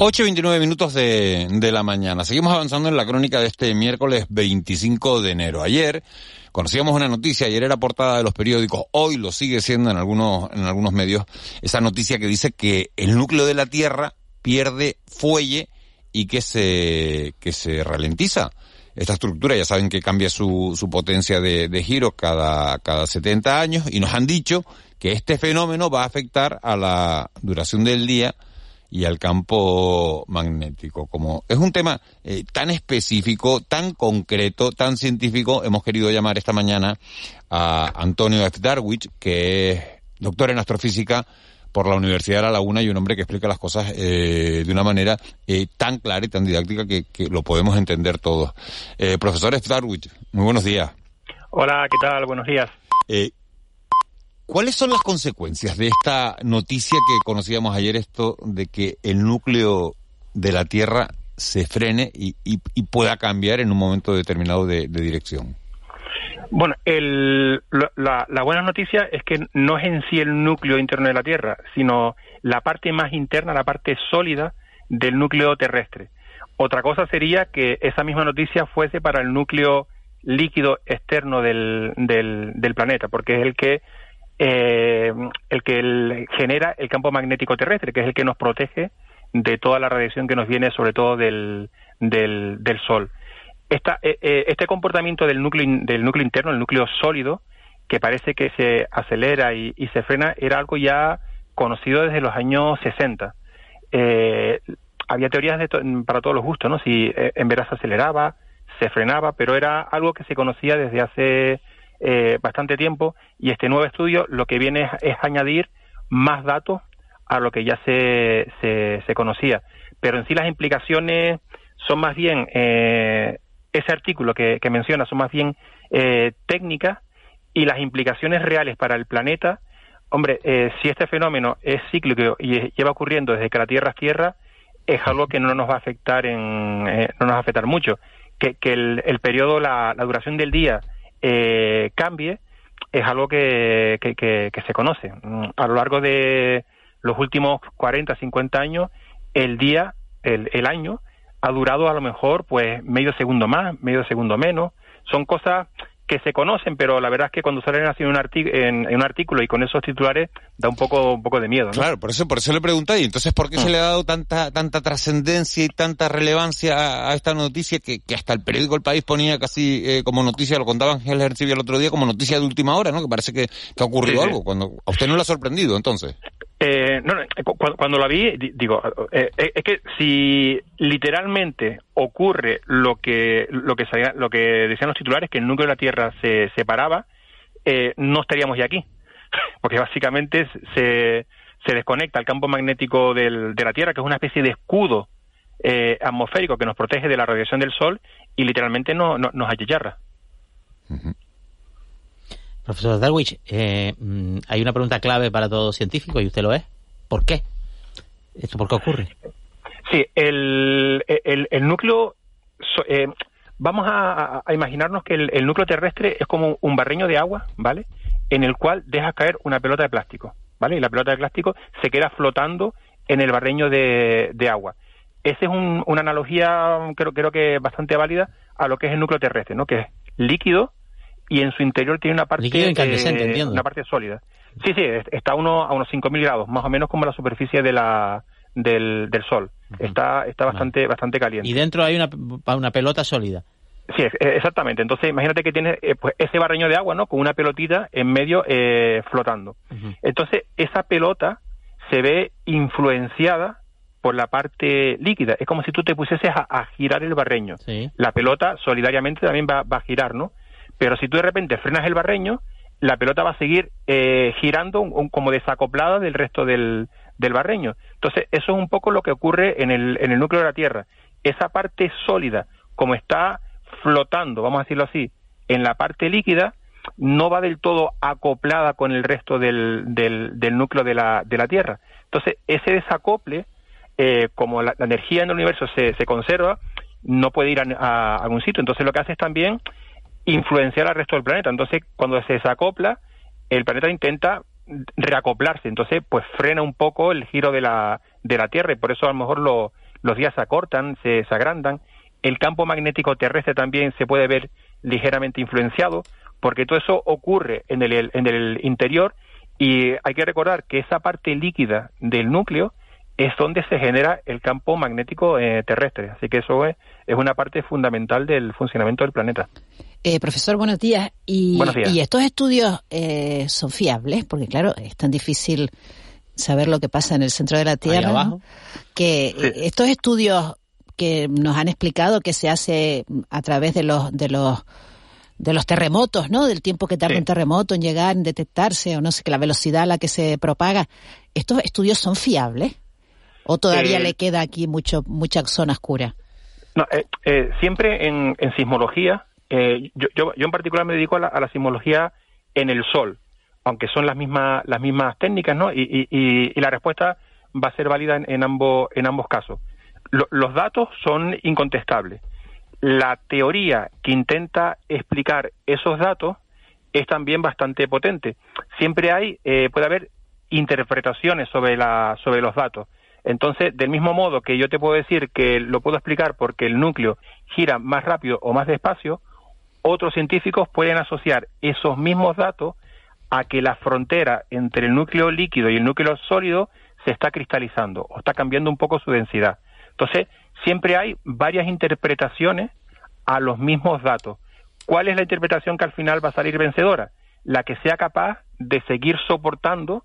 8 y 29 minutos de, de la mañana. Seguimos avanzando en la crónica de este miércoles 25 de enero. Ayer conocíamos una noticia, ayer era portada de los periódicos, hoy lo sigue siendo en algunos, en algunos medios, esa noticia que dice que el núcleo de la Tierra pierde fuelle y que se, que se ralentiza esta estructura ya saben que cambia su, su potencia de, de giro cada, cada 70 años y nos han dicho que este fenómeno va a afectar a la duración del día y al campo magnético. Como es un tema eh, tan específico, tan concreto, tan científico, hemos querido llamar esta mañana a Antonio F. Darwich, que es doctor en astrofísica por la Universidad de La Laguna y un hombre que explica las cosas eh, de una manera eh, tan clara y tan didáctica que, que lo podemos entender todos. profesor F. Darwich, muy buenos días. Hola, ¿qué tal? Buenos días. ¿Cuáles son las consecuencias de esta noticia que conocíamos ayer, esto de que el núcleo de la Tierra se frene y, pueda cambiar en un momento determinado de, dirección? Bueno, la, buena noticia es que no es en sí el núcleo interno de la Tierra, sino la parte más interna, la parte sólida del núcleo terrestre. Otra cosa sería que esa misma noticia fuese para el núcleo líquido externo del, del planeta, porque es el que eh, el que genera el campo magnético terrestre, que es el que nos protege de toda la radiación que nos viene sobre todo del, del, Sol. Esta, eh, eh, este comportamiento del núcleo, del núcleo interno, el núcleo sólido, que parece que se acelera y, se frena, era algo ya conocido desde los años 60. Eh, había teorías de para todos los gustos, ¿no? Si en verdad se aceleraba, se frenaba, pero era algo que se conocía desde hace eh, bastante tiempo y este nuevo estudio lo que viene es, añadir más datos a lo que ya se, se, conocía. Pero en sí las implicaciones son más bien, eh, ese artículo que, menciona, son más bien eh, técnicas y las implicaciones reales para el planeta, hombre, si este fenómeno es cíclico y lleva ocurriendo desde que la Tierra es Tierra, es algo que no nos va a afectar en, no nos va a afectar mucho. Que, que el, el periodo, la, la duración del día eh, cambie es algo que, que, se conoce. Mm, a lo largo de los últimos 40, 50 años, el día, el, el año, ha durado a lo mejor pues medio segundo más, medio segundo menos. Son cosas que se conocen, pero la verdad es que cuando salen así en un, en, un artículo y con esos titulares da un poco un poco de miedo. Claro, por eso por eso le pregunté, y entonces ¿por qué se mm. le ha dado tanta tanta trascendencia y tanta relevancia a, esta noticia que, que, hasta el periódico El País ponía casi eh, como noticia, lo contaba Ángel Hercibia el otro día, como noticia de última hora, ¿no? Que parece que, que ha ocurrido algo, cuando a usted no le ha sorprendido entonces. Eh, no, cuando, la vi, digo, eh, eh, es que si literalmente ocurre lo que lo que lo que decían los titulares, que el núcleo de la Tierra se separaba, eh, no estaríamos ya aquí, (laughs) porque básicamente se, se desconecta el campo magnético del, de la Tierra, que es una especie de escudo atmosférico que nos protege de la radiación del Sol y literalmente no, nos achicharra. Profesor Darwich, eh, mm, hay una pregunta clave para todo científico y usted lo es. ¿Por qué? ¿Esto por qué ocurre? Sí, el, el, núcleo... Eh, vamos a, imaginarnos que el, núcleo terrestre es como un barreño de agua, ¿vale? En el cual deja caer una pelota de plástico, ¿vale? Y la pelota de plástico se queda flotando en el barreño de, agua. Esa es una analogía, creo, creo que bastante válida, a lo que es el núcleo terrestre, ¿no? Que es líquido, y en su interior tiene una parte eh, una parte sólida. Sí, sí, está a, uno, a unos 5.000 grados, más o menos como la superficie de la, del, del Sol. Está, está bastante, bastante caliente. Y dentro hay una, una pelota sólida. Sí, exactamente. Entonces, imagínate que tiene eh, pues, ese barreño de agua, ¿no? Con una pelotita en medio eh, flotando. Entonces, esa pelota se ve influenciada por la parte líquida. Es como si tú te pusieses a, girar el barreño. La pelota solidariamente también va, va, a girar, ¿no? Pero si tú de repente frenas el barreño, la pelota va a seguir eh, girando como desacoplada del resto del, del, barreño. Entonces, eso es un poco lo que ocurre en el, en el núcleo de la Tierra. Esa parte sólida, como está flotando, vamos a decirlo así, en la parte líquida, no va del todo acoplada con el resto del, del, del núcleo de la, de la Tierra. Entonces, ese desacople, eh, como la, energía en el universo se, se conserva, no puede ir a, a, algún sitio. Entonces, lo que hace es también influenciar al resto del planeta. Entonces, cuando se desacopla, el planeta intenta reacoplarse, entonces pues frena un poco el giro de la, de la Tierra y por eso a lo mejor los días se acortan, se, agrandan. El campo magnético terrestre también se puede ver ligeramente influenciado, porque todo eso ocurre en el, en el interior y hay que recordar que esa parte líquida del núcleo es donde se genera el campo magnético eh, terrestre. Así que eso es, es, una parte fundamental del funcionamiento del planeta. Eh, profesor, buenos días. Y, y estos estudios eh, son fiables, porque claro, es tan difícil saber lo que pasa en el centro de la Tierra, que estos estudios que nos han explicado que se hace a través de los de los de los terremotos, ¿no? Del tiempo que tarda un terremoto en llegar, en detectarse, o no sé, que la velocidad a la que se propaga. ¿Estos estudios son fiables? ¿O todavía eh, le queda aquí mucho mucha zona oscura? No, eh, eh, siempre en, sismología, yo, yo, en particular me dedico a la, sismología en el Sol, aunque son las mismas las mismas técnicas, ¿no? Y, y, la respuesta va a ser válida en, ambos en ambos casos. los datos son incontestables. La teoría que intenta explicar esos datos es también bastante potente. Siempre hay puede haber interpretaciones sobre la sobre los datos entonces, del mismo modo que yo te puedo decir que lo puedo explicar porque el núcleo gira más rápido o más despacio, otros científicos pueden asociar esos mismos datos a que la frontera entre el núcleo líquido y el núcleo sólido se está cristalizando o está cambiando un poco su densidad. Entonces, siempre hay varias interpretaciones a los mismos datos. ¿Cuál es la interpretación que al final va a salir vencedora? La que sea capaz de seguir soportando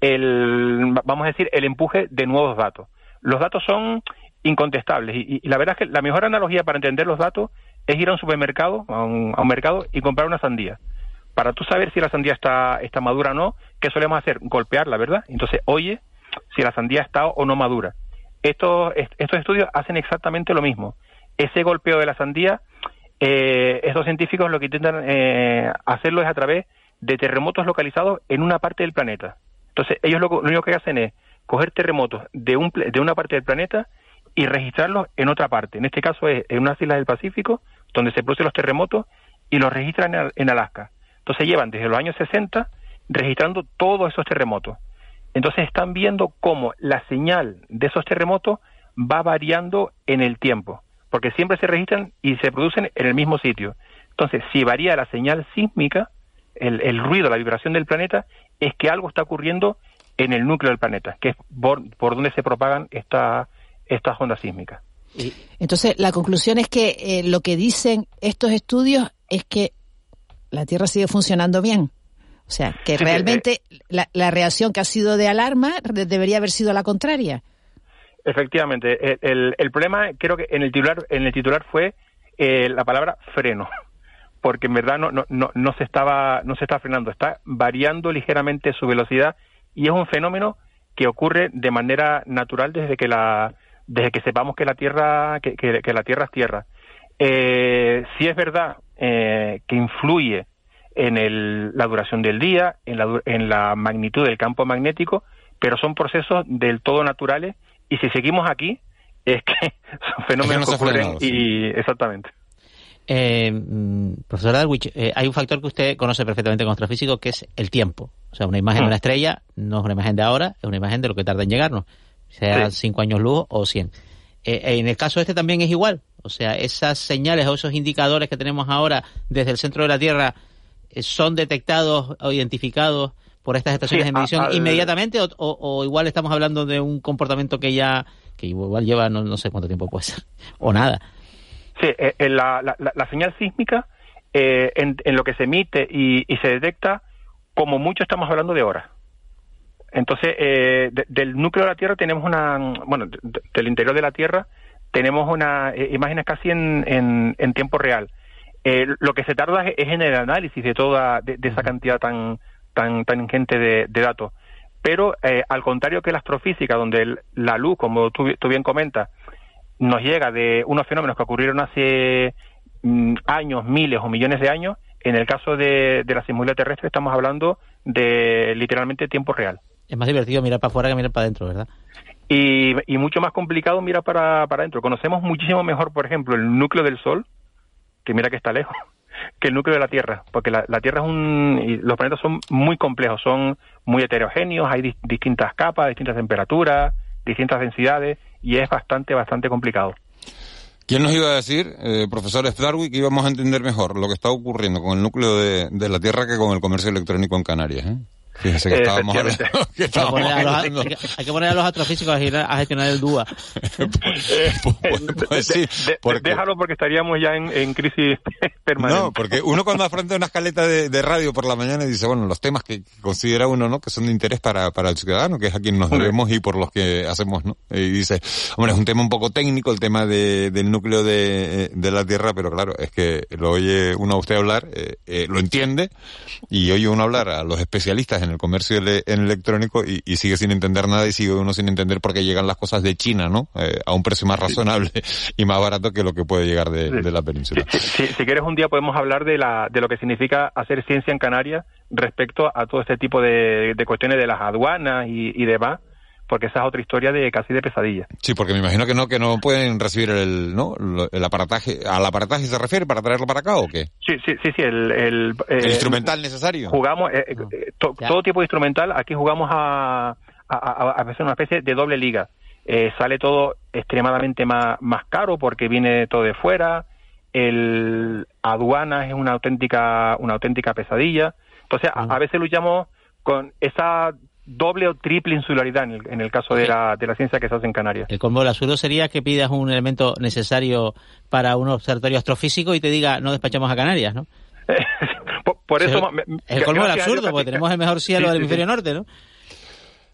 el, vamos a decir, el empuje de nuevos datos. Los datos son incontestables y, la verdad es que la mejor analogía para entender los datos es ir a un supermercado, a un, mercado y comprar una sandía. Para tú saber si la sandía está, está madura o no, ¿qué solemos hacer? Golpearla, ¿verdad? Entonces, oye si la sandía está o no madura. Estos, estos estudios hacen exactamente lo mismo. Ese golpeo de la sandía, eh, estos científicos lo que intentan eh, hacerlo es a través de terremotos localizados en una parte del planeta. Entonces, ellos lo, único que hacen es coger terremotos de, un, de una parte del planeta y registrarlos en otra parte. En este caso es en unas islas del Pacífico, donde se producen los terremotos, y los registran en, Alaska. Entonces llevan desde los años 60 registrando todos esos terremotos. Entonces están viendo cómo la señal de esos terremotos va variando en el tiempo, porque siempre se registran y se producen en el mismo sitio. Entonces, si varía la señal sísmica, el, el ruido, la vibración del planeta, es que algo está ocurriendo en el núcleo del planeta, que es por, donde se propagan esta, estas ondas sísmicas. Entonces, la conclusión es que eh, lo que dicen estos estudios es que la Tierra sigue funcionando bien. O sea, que realmente la, la, reacción que ha sido de alarma debería haber sido la contraria. Efectivamente. El, el, problema, creo que en el titular, en el titular fue eh, la palabra freno (laughs) porque en verdad no, no, no, no, se estaba no se está frenando, está variando ligeramente su velocidad y es un fenómeno que ocurre de manera natural desde que la desde que sepamos que la tierra que, que, la tierra es tierra. Eh, sí es verdad eh, que influye en el, la duración del día, en la, en la magnitud del campo magnético, pero son procesos del todo naturales y si seguimos aquí es que (laughs) son fenómenos que ocurren y exactamente. Eh, mm, profesor Darwich, eh, hay un factor que usted conoce perfectamente como astrofísico, que es el tiempo. O sea, una imagen de una estrella no es una imagen de ahora, es una imagen de lo que tarda en llegarnos, sea cinco años luz o cien. Eh, en el caso este también es igual. O sea, esas señales o esos indicadores que tenemos ahora desde el centro de la Tierra eh, son detectados o identificados por estas estaciones de medición inmediatamente o, o, igual estamos hablando de un comportamiento que ya que igual lleva no, no sé cuánto tiempo puede ser (laughs) o nada Sí, eh, eh, la, la, señal sísmica, eh, en, lo que se emite y, se detecta, como mucho estamos hablando de horas. Entonces, del núcleo de la Tierra tenemos una, bueno, del interior de la Tierra tenemos una imágenes casi en, en, tiempo real. lo que se tarda es, en el análisis de toda de, esa cantidad tan tan tan ingente de, datos. Pero al contrario que la astrofísica, donde la luz, como tú, tú bien comentas, nos llega de unos fenómenos que ocurrieron hace mm, años, miles o millones de años. En el caso de, de la sismología terrestre estamos hablando de literalmente tiempo real. Es más divertido mirar para afuera que mirar para adentro, ¿verdad? Y, y mucho más complicado mirar para, para adentro. Conocemos muchísimo mejor, por ejemplo, el núcleo del Sol, que mira que está lejos, (laughs) que el núcleo de la Tierra, porque la, la Tierra es un... Y los planetas son muy complejos, son muy heterogéneos, hay distintas capas, distintas temperaturas, distintas densidades, y es bastante, bastante complicado. ¿Quién nos iba a decir, eh, profesor Darwin, que íbamos a entender mejor lo que está ocurriendo con el núcleo de, la Tierra que con el comercio electrónico en Canarias? Eh? Fíjense que estábamos hablando- (laughs) que Hay que poner a los- hablando- hay que- hay que poner a los astrofísicos a gestionar, a gestionar el DUA. Pues sí, De- porque- Déjalo porque estaríamos ya en, en crisis (laughs) permanente. No, porque uno cuando afronta una escaleta de, de radio por la mañana dice, bueno, los temas que considera uno, ¿no? Que son de interés para, para el ciudadano, que es a quien nos debemos y por los que hacemos, ¿no? Y dice, hombre, es un tema un poco técnico el tema de, del núcleo de, de la Tierra, pero claro, es que lo oye uno a usted hablar, eh, eh, lo entiende, y oye uno hablar a los especialistas en el comercio ele- en electrónico y, y sigue sin entender nada y sigue uno sin entender por qué llegan las cosas de China, ¿no? Eh, a un precio más razonable (laughs) y más barato que lo que puede llegar de, de la península. Si, si quieres un día podemos hablar de, la, de lo que significa hacer ciencia en Canarias respecto a todo este tipo de, de cuestiones de las aduanas y, y demás, porque esa es otra historia de casi de pesadilla. Sí, porque me imagino que no que no pueden recibir el no Lo- el aparataje al aparataje se refiere para traerlo para acá o qué Sí, sí, sí, sí el, el, el eh, instrumental necesario Jugamos, eh, eh, to- todo tipo de instrumental, aquí jugamos a, a, a, hacer una especie de doble liga. Eh, sale todo extremadamente más, más caro porque viene todo de fuera, el aduana es una auténtica, una auténtica pesadilla. Entonces, a, a veces luchamos con esa doble o triple insularidad en el, en el caso de la, de la ciencia que se hace en Canarias. El colmo del absurdo sería que pidas un elemento necesario para un observatorio astrofísico y te diga no despachamos a Canarias, ¿no? (laughs) por, por eso... Es me- el colmo del absurdo, que- porque tenemos el mejor cielo Sí, del sí, hemisferio sí. norte, ¿no?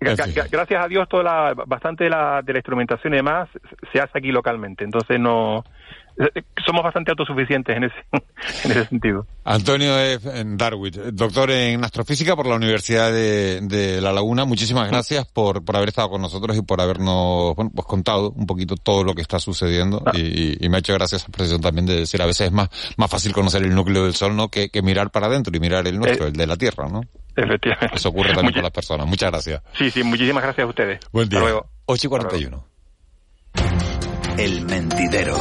Gra- gra- gracias a Dios, toda la, bastante de la, de la instrumentación y demás se hace aquí localmente. Entonces, no somos bastante autosuficientes en ese, (laughs) en ese sentido. Antonio F. Darwin doctor en astrofísica por la Universidad de, de La Laguna muchísimas gracias por, por haber estado con nosotros y por habernos bueno, pues contado un poquito todo lo que está sucediendo y, y me ha hecho gracias esa expresión también de decir a veces es más más fácil conocer el núcleo del Sol no que, que mirar para adentro y mirar el nuestro el de la Tierra no Efectivamente. eso ocurre también con las personas muchas gracias Sí, sí, muchísimas gracias a ustedes. Buen día. Hasta luego. 8 y 41. El mentidero.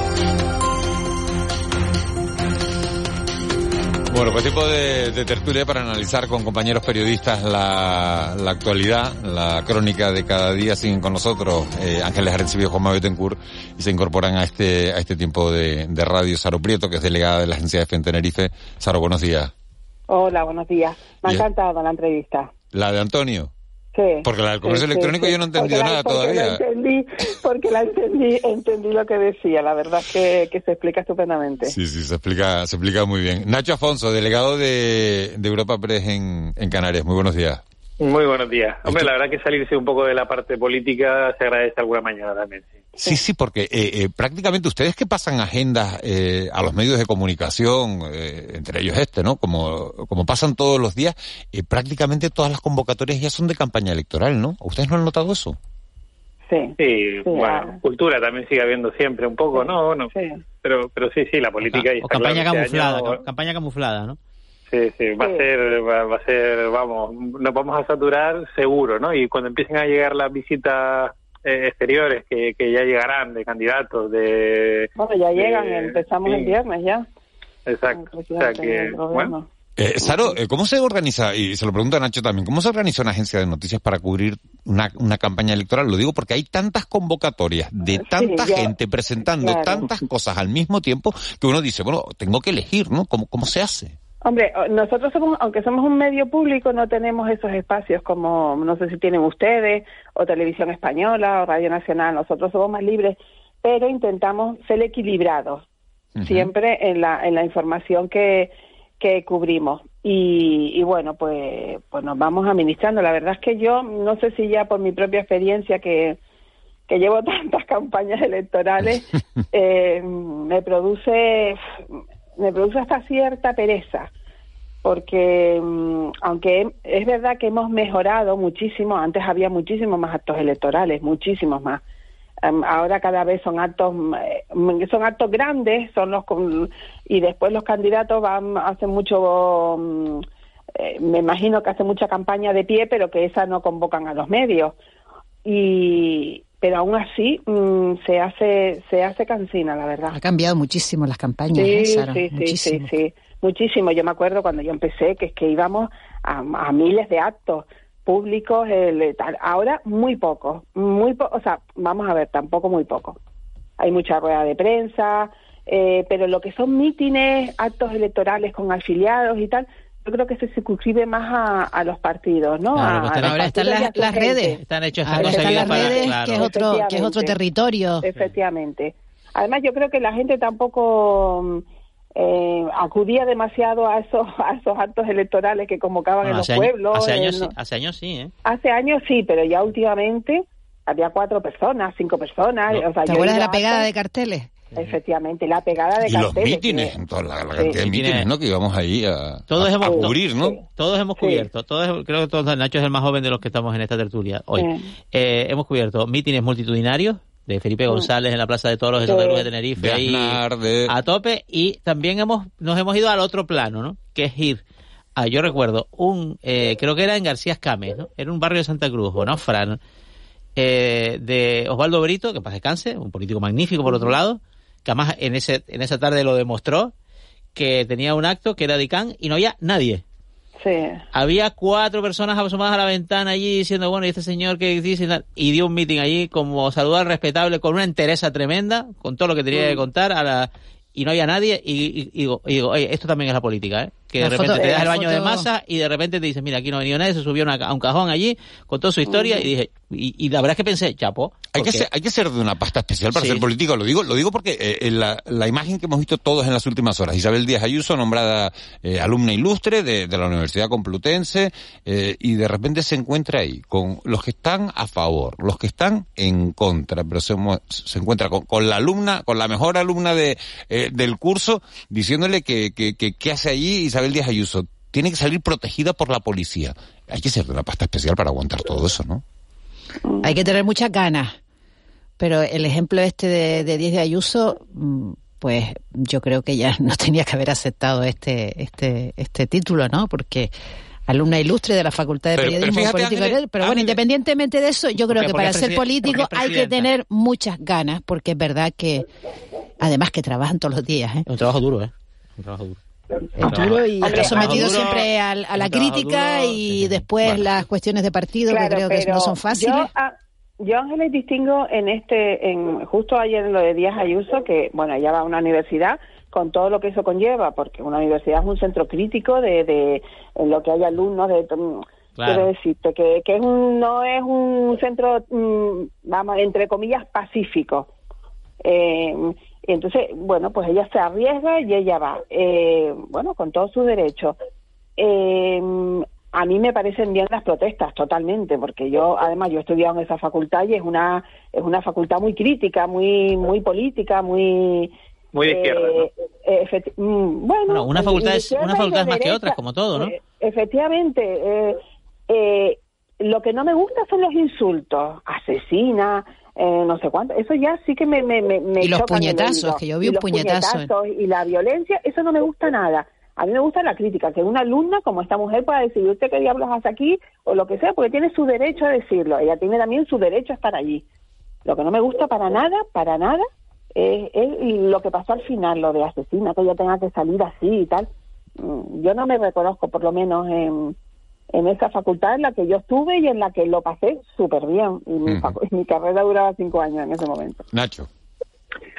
Bueno, pues tipo de, de tertulia para analizar con compañeros periodistas la, la actualidad, la crónica de cada día. Siguen con nosotros eh, Ángeles Arencibio y Juanma Betancourt y se incorporan a este, a este tiempo de, de radio Saro Prieto, que es delegada de la agencia de en Tenerife. Saro, buenos días. Hola, buenos días. Me ha encantado la entrevista. La de Antonio. Sí. Porque la del comercio Sí, electrónico sí. yo no he entendido Porque la- nada porque todavía. La entendí, porque la entendí, entendí lo que decía. La verdad es que, que se explica estupendamente. Sí, sí, se explica, se explica muy bien. Nacho Afonso, delegado de, de Europa Press en, en Canarias. Muy buenos días. Muy buenos días. Hombre, la verdad que salirse un poco de la parte política se agradece alguna mañana también. sí. Sí, sí, porque eh, eh, prácticamente ustedes que pasan agendas eh, a los medios de comunicación, eh, entre ellos este, ¿no? Como, como pasan todos los días, eh, prácticamente todas las convocatorias ya son de campaña electoral, ¿no? ¿Ustedes no han notado eso? Sí. Sí, bueno, ah. cultura también sigue habiendo siempre un poco, ¿no? Bueno, Pero, pero sí, sí, la política... y O está campaña claro este camuflada, año- campaña camuflada, ¿no? Sí, sí, va a ser, va, va a ser, vamos, nos vamos a saturar seguro, ¿no? Y cuando empiecen a llegar las visitas eh, exteriores, que, que ya llegarán de candidatos, de... Bueno, ya de- llegan, empezamos sí, el viernes ya. Exacto. O sea que, bueno, Eh, Saro, eh, ¿cómo se organiza, y se lo pregunto a Nacho también, cómo se organiza una agencia de noticias para cubrir una, una campaña electoral? Lo digo porque hay tantas convocatorias de tanta ya, gente presentando claro. tantas cosas al mismo tiempo que uno dice, bueno, tengo que elegir, ¿no? ¿Cómo, cómo se hace? Hombre, nosotros somos, aunque somos un medio público, no tenemos esos espacios como, no sé si tienen ustedes, o Televisión Española, o Radio Nacional. Nosotros somos más libres, pero intentamos ser equilibrados siempre en la, en la información que, que cubrimos. Y, y bueno, pues, pues nos vamos administrando. La verdad es que yo, no sé si ya por mi propia experiencia que, que llevo (laughs) tantas campañas electorales, (laughs) eh, me produce me produce hasta cierta pereza porque mm, aunque es verdad que hemos mejorado muchísimo, antes había muchísimos más actos electorales, muchísimos más. Em, ahora cada vez son actos mm, eh, son actos grandes, son los y después los candidatos van hacen mucho mm, eh, me imagino que hacen mucha campaña de pie, pero que esa no convocan a los medios. Y pero aún así mm, se hace se hace cansina, la verdad. Ha cambiado muchísimo las campañas, Sí, ¿eh, Sara? sí, sí, Muchísimo. sí, sí, muchísimo. Yo me acuerdo cuando yo empecé que es que íbamos a, a miles de actos públicos, el- tal. ahora muy poco, muy po o sea, vamos a ver, tampoco muy poco. Hay mucha rueda de prensa, eh, pero lo que son mítines, actos electorales con afiliados y tal, yo creo que se circunscribe más a, los partidos, ¿no? ahora están las, redes, están hechas las redes, que es otro que es otro territorio. Efectivamente. Además, yo creo que la gente tampoco eh, acudía demasiado a esos (laughs) a esos actos electorales que convocaban en los pueblos. Hace años, hace años sí, ¿eh? Hace años sí, pero ya últimamente había cuatro personas, cinco personas. ¿Te acuerdas de la pegada de carteles? Efectivamente, la pegada de y carteles. los mítines, toda la, cantidad de mítines, ¿no? Que íbamos ahí a, todos hemos, cubrir, ¿no? Todos hemos cubierto, todos, creo que todos, Nacho es el más joven de los que estamos en esta tertulia hoy. Eh, hemos cubierto mítines multitudinarios, de Felipe González en la Plaza de Toros de Santa Cruz de Tenerife, ahí, a tope, y también hemos nos hemos ido al otro plano, ¿no? Que es ir a, yo recuerdo, un, eh, creo que era en García Escames, ¿no? Era un barrio de Santa Cruz, ¿o no, Fran? Eh, de Osvaldo Brito, que paz descanse, un político magnífico por otro lado, que además en, ese, en esa tarde lo demostró, que tenía un acto que era de Can y no había nadie. Sí. Había cuatro personas asomadas a la ventana allí diciendo, bueno, y este señor que dice, y dio un meeting allí como saludar respetable con una entereza tremenda, con todo lo que tenía que mm. contar a la, y no había nadie y, digo, oye, esto también es la política, ¿eh? Que de repente te das el baño de masa y de repente te dices, mira, aquí no ha venido nadie, se subió a un cajón allí con toda su historia mm. y dije, y, la verdad es que pensé, chapo. Hay que, ser, hay que ser de una pasta especial para ser político. Lo digo, lo digo porque eh, la, la, imagen que hemos visto todos en las últimas horas. Isabel Díaz Ayuso, nombrada eh, alumna ilustre de, de, la Universidad Complutense, eh, y de repente se encuentra ahí con los que están a favor, los que están en contra, pero se, se encuentra con, con, la alumna, con la mejor alumna de, eh, del curso, diciéndole que, que, que, que hace allí Isabel Díaz Ayuso. Tiene que salir protegida por la policía. Hay que ser de una pasta especial para aguantar todo eso, ¿no? Hay que tener muchas ganas. Pero el ejemplo este de, de de Ayuso, mm, pues yo creo que ya (laughs) no tenía que haber aceptado este, este, este título, ¿no? Porque alumna ilustre de la Facultad de Periodismo pero Político. pero bueno, independientemente de eso, yo creo que para ser político hay que tener muchas ganas, porque es verdad que, además que trabajan todos los días. ¿eh? Es un trabajo duro, ¿eh? Un trabajo duro. Es duro y está sometido siempre a, la crítica y después las cuestiones de partido que creo que no son fáciles. Yo, Ángeles, distingo en este, en justo ayer en lo de Díaz Ayuso, que bueno, ella va a una universidad con todo lo que eso conlleva, porque una universidad es un centro crítico de, de en lo que hay alumnos de Quiero decirte que, que es un, no es un centro, mm, vamos, entre comillas, pacífico. Eh, entonces, bueno, pues ella se arriesga y ella va, eh, bueno, con todos sus derechos. Eh, a mí me parecen bien las protestas, totalmente, porque yo, además, yo he estudiado en esa facultad y es una es una facultad muy crítica, muy muy política, muy muy de izquierda. Eh, mm, bueno, una facultad es una facultad más que otras, como todo, ¿no? efectivamente. lo que no me gusta son los insultos, asesina, eh, no sé cuánto. Eso ya sí que me, me, me Y los puñetazos, que yo vi un puñetazo. Y la violencia, eso no me gusta nada. A mí me gusta la crítica, que una alumna como esta mujer pueda decir, ¿usted qué diablos hace aquí? O lo que sea, porque tiene su derecho a decirlo. Ella tiene también su derecho a estar allí. Lo que no me gusta para nada, para nada, es, es lo que pasó al final, lo de asesina, que ella tenga que salir así y tal. Mm, yo no me reconozco, por lo menos, en en esa facultad en la que yo estuve y en la que lo pasé súper bien. Y mi, carrera duraba cinco años en ese momento. Nacho.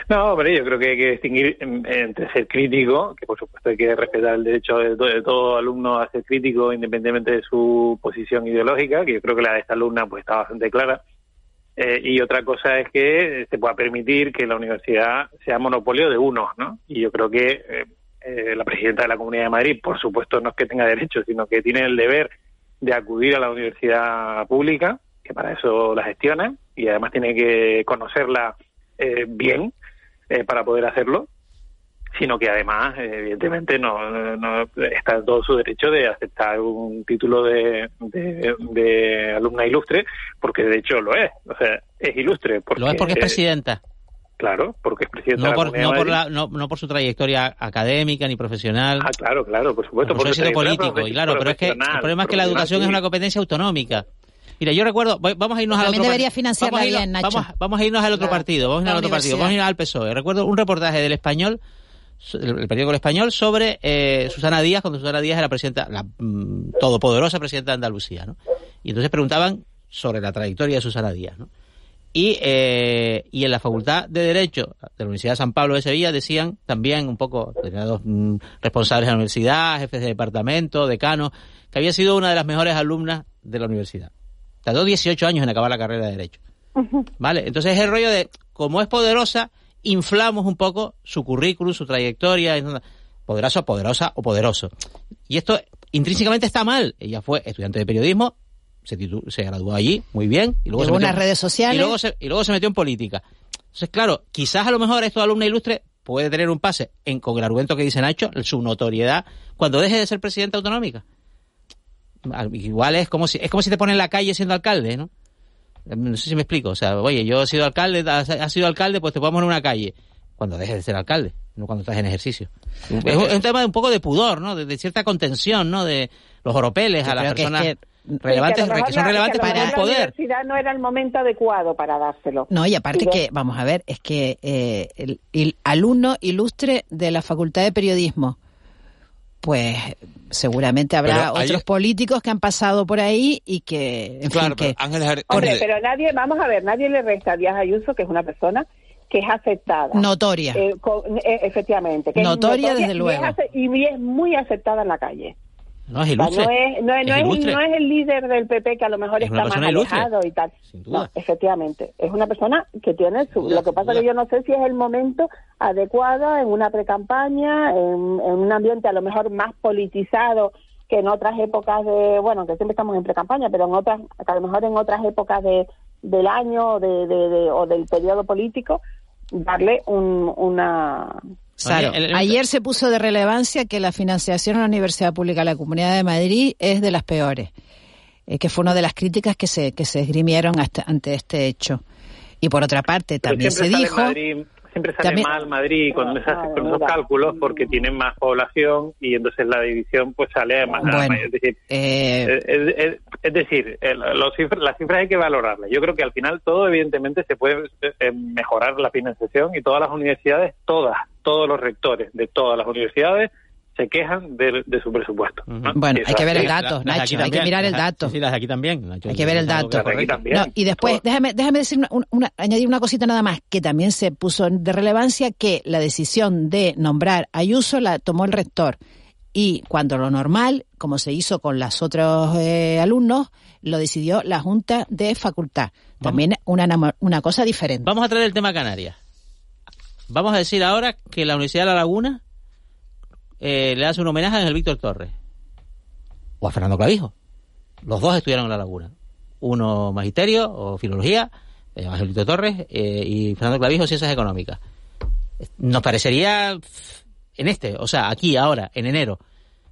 No, pero yo creo que hay que distinguir entre ser crítico, que por supuesto hay que respetar el derecho de todo, alumno a ser crítico independientemente de su posición ideológica, que yo creo que la de esta alumna pues está bastante clara. Eh, y otra cosa es que se pueda permitir que la universidad sea monopolio de unos, ¿no? Y yo creo que eh, eh, la presidenta de la Comunidad de Madrid, por supuesto, no es que tenga derecho, sino que tiene el deber de acudir a la universidad pública, que para eso la gestiona, y además tiene que conocerla eh, bien eh, para poder hacerlo, sino que además, evidentemente, no, no, está en todo su derecho de aceptar un título de, de, alumna ilustre, porque de hecho lo es, o sea, es ilustre. Porque, lo es porque es presidenta. Claro, porque es presidente no por, no, por la, no, no, por su trayectoria académica ni profesional. Ah, claro, claro, por supuesto. Por, ser político, y claro, pero es que el problema es que la educación es una competencia autonómica. Mira, yo recuerdo, vamos a irnos al otro debería financiarla vamos bien, Nacho. Vamos, vamos, a irnos al otro partido, vamos a irnos al otro partido, vamos a ir al PSOE. Recuerdo un reportaje del Español, el periódico El Español, sobre eh, Susana Díaz, cuando Susana Díaz era presidenta, la mm, todopoderosa presidenta de Andalucía, ¿no? Y entonces preguntaban sobre la trayectoria de Susana Díaz, ¿no? Y, eh, y en la Facultad de Derecho de la Universidad de San Pablo de Sevilla decían también un poco, determinados mm, responsables de la universidad, jefes de departamento, decanos, que había sido una de las mejores alumnas de la universidad. Tardó 18 años en acabar la carrera de Derecho. ¿Vale? Entonces es el rollo de, como es poderosa, inflamos un poco su currículum, su trayectoria, poderosa, poderosa o poderoso. Y esto intrínsecamente está mal. Ella fue estudiante de periodismo, se, se graduó allí, muy bien. Y luego se metió, redes sociales. Y luego, se, y luego se metió en política. Entonces, claro, quizás a lo mejor esto alumna ilustre puede tener un pase en, con el argumento que dice Nacho, su notoriedad, cuando deje de ser presidente autonómica. Igual es como si, es como si te ponen en la calle siendo alcalde, ¿no? No sé si me explico. O sea, oye, yo he sido alcalde, has sido alcalde, pues te podemos poner en una calle. Cuando dejes de ser alcalde, no cuando estás en ejercicio. Es un, tema de un poco de pudor, ¿no? De, cierta contención, ¿no? De los oropeles a las personas relevantes, que, son relevantes para el poder. La universidad no era el momento adecuado para dárselo. No, y aparte que, vamos a ver, es que eh, el, el, alumno ilustre de la Facultad de Periodismo, pues seguramente habrá otros políticos que han pasado por ahí y que, en claro, fin, pero, Hombre, pero nadie, vamos a ver, nadie le resta a Díaz Ayuso, que es una persona que es aceptada. Notoria. Eh, eh, efectivamente. Que notoria, desde luego. y es muy aceptada en la calle. No es ilustre. no, es, no, es, no, es, el líder del PP que a lo mejor está más alejado y tal. No, efectivamente. Es una persona que tiene su. Lo que pasa es que yo no sé si es el momento adecuado en una precampaña, en, en un ambiente a lo mejor más politizado que en otras épocas de. Bueno, que siempre estamos en precampaña, pero en otras, a lo mejor en otras épocas de, del año de, de, o del periodo político, darle un, una Claro. Ayer se puso de relevancia que la financiación en la Universidad Pública de la Comunidad de Madrid es de las peores, eh, que fue una de las críticas que se, que se esgrimieron hasta, ante este hecho. Y por otra parte, también se dijo siempre sale mal Madrid con, esas, con, esos cálculos porque tienen más población y entonces la división pues sale más bueno, es decir, eh... es, es, decir los las cifras hay que valorarlas. Yo creo que al final todo evidentemente se puede eh, mejorar la financiación y todas las universidades todas todos los rectores de todas las universidades se quejan de, su presupuesto. Bueno, hay que ver el dato, Nacho, hay que mirar el dato. Sí, las aquí también. hay que ver el dato. y después, déjame, déjame decir una, añadir una cosita nada más, que también se puso de relevancia que la decisión de nombrar a Ayuso la tomó el rector. Y cuando lo normal, como se hizo con los otros eh, alumnos, lo decidió la Junta de Facultad. También una, una cosa diferente. Vamos a traer el tema Canarias. Vamos a decir ahora que la Universidad de La Laguna eh, le hace un homenaje a Ángel Víctor Torres o a Fernando Clavijo. Los dos estudiaron en La Laguna. Uno magisterio o filología, eh, Ángel Víctor Torres, eh, y Fernando Clavijo ciencias económicas. Nos parecería en este, o sea, aquí, ahora, en enero,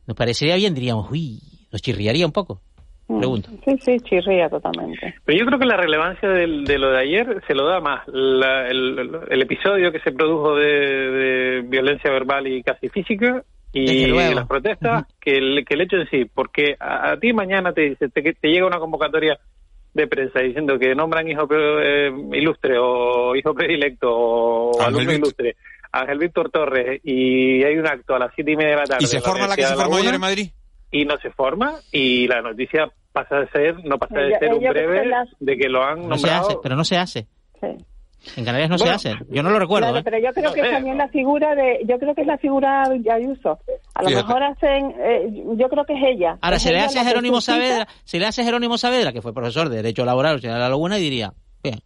nos parecería bien, diríamos, uy, nos chirriaría un poco. Mm. Pregunto. Sí, sí, chirría totalmente. Pero yo creo que la relevancia de lo de ayer se lo da más. el, episodio que se produjo de, violencia verbal y casi física y las protestas que, el, que el hecho en sí, porque a, ti mañana te, dice, te, te, llega una convocatoria de prensa diciendo que nombran hijo eh, ilustre o hijo predilecto o alumno ilustre a Ángel Víctor Torres y hay un acto a las siete y media de la tarde. ¿Y se forma la que se formó ayer en Madrid? Y no se forma y la noticia pasa de ser, no pasa de ser un breve de que lo han nombrado. pero no se hace. Sí. En Canarias no se hace. Yo no lo recuerdo. ¿eh? Pero yo creo que es también la figura de, yo creo que es la figura de Ayuso. A lo mejor hacen, eh, yo creo que es ella. Ahora se le hace a Jerónimo Saavedra, se le hace Jerónimo Saavedra, que fue profesor de Derecho Laboral de la Laguna, y diría, bien,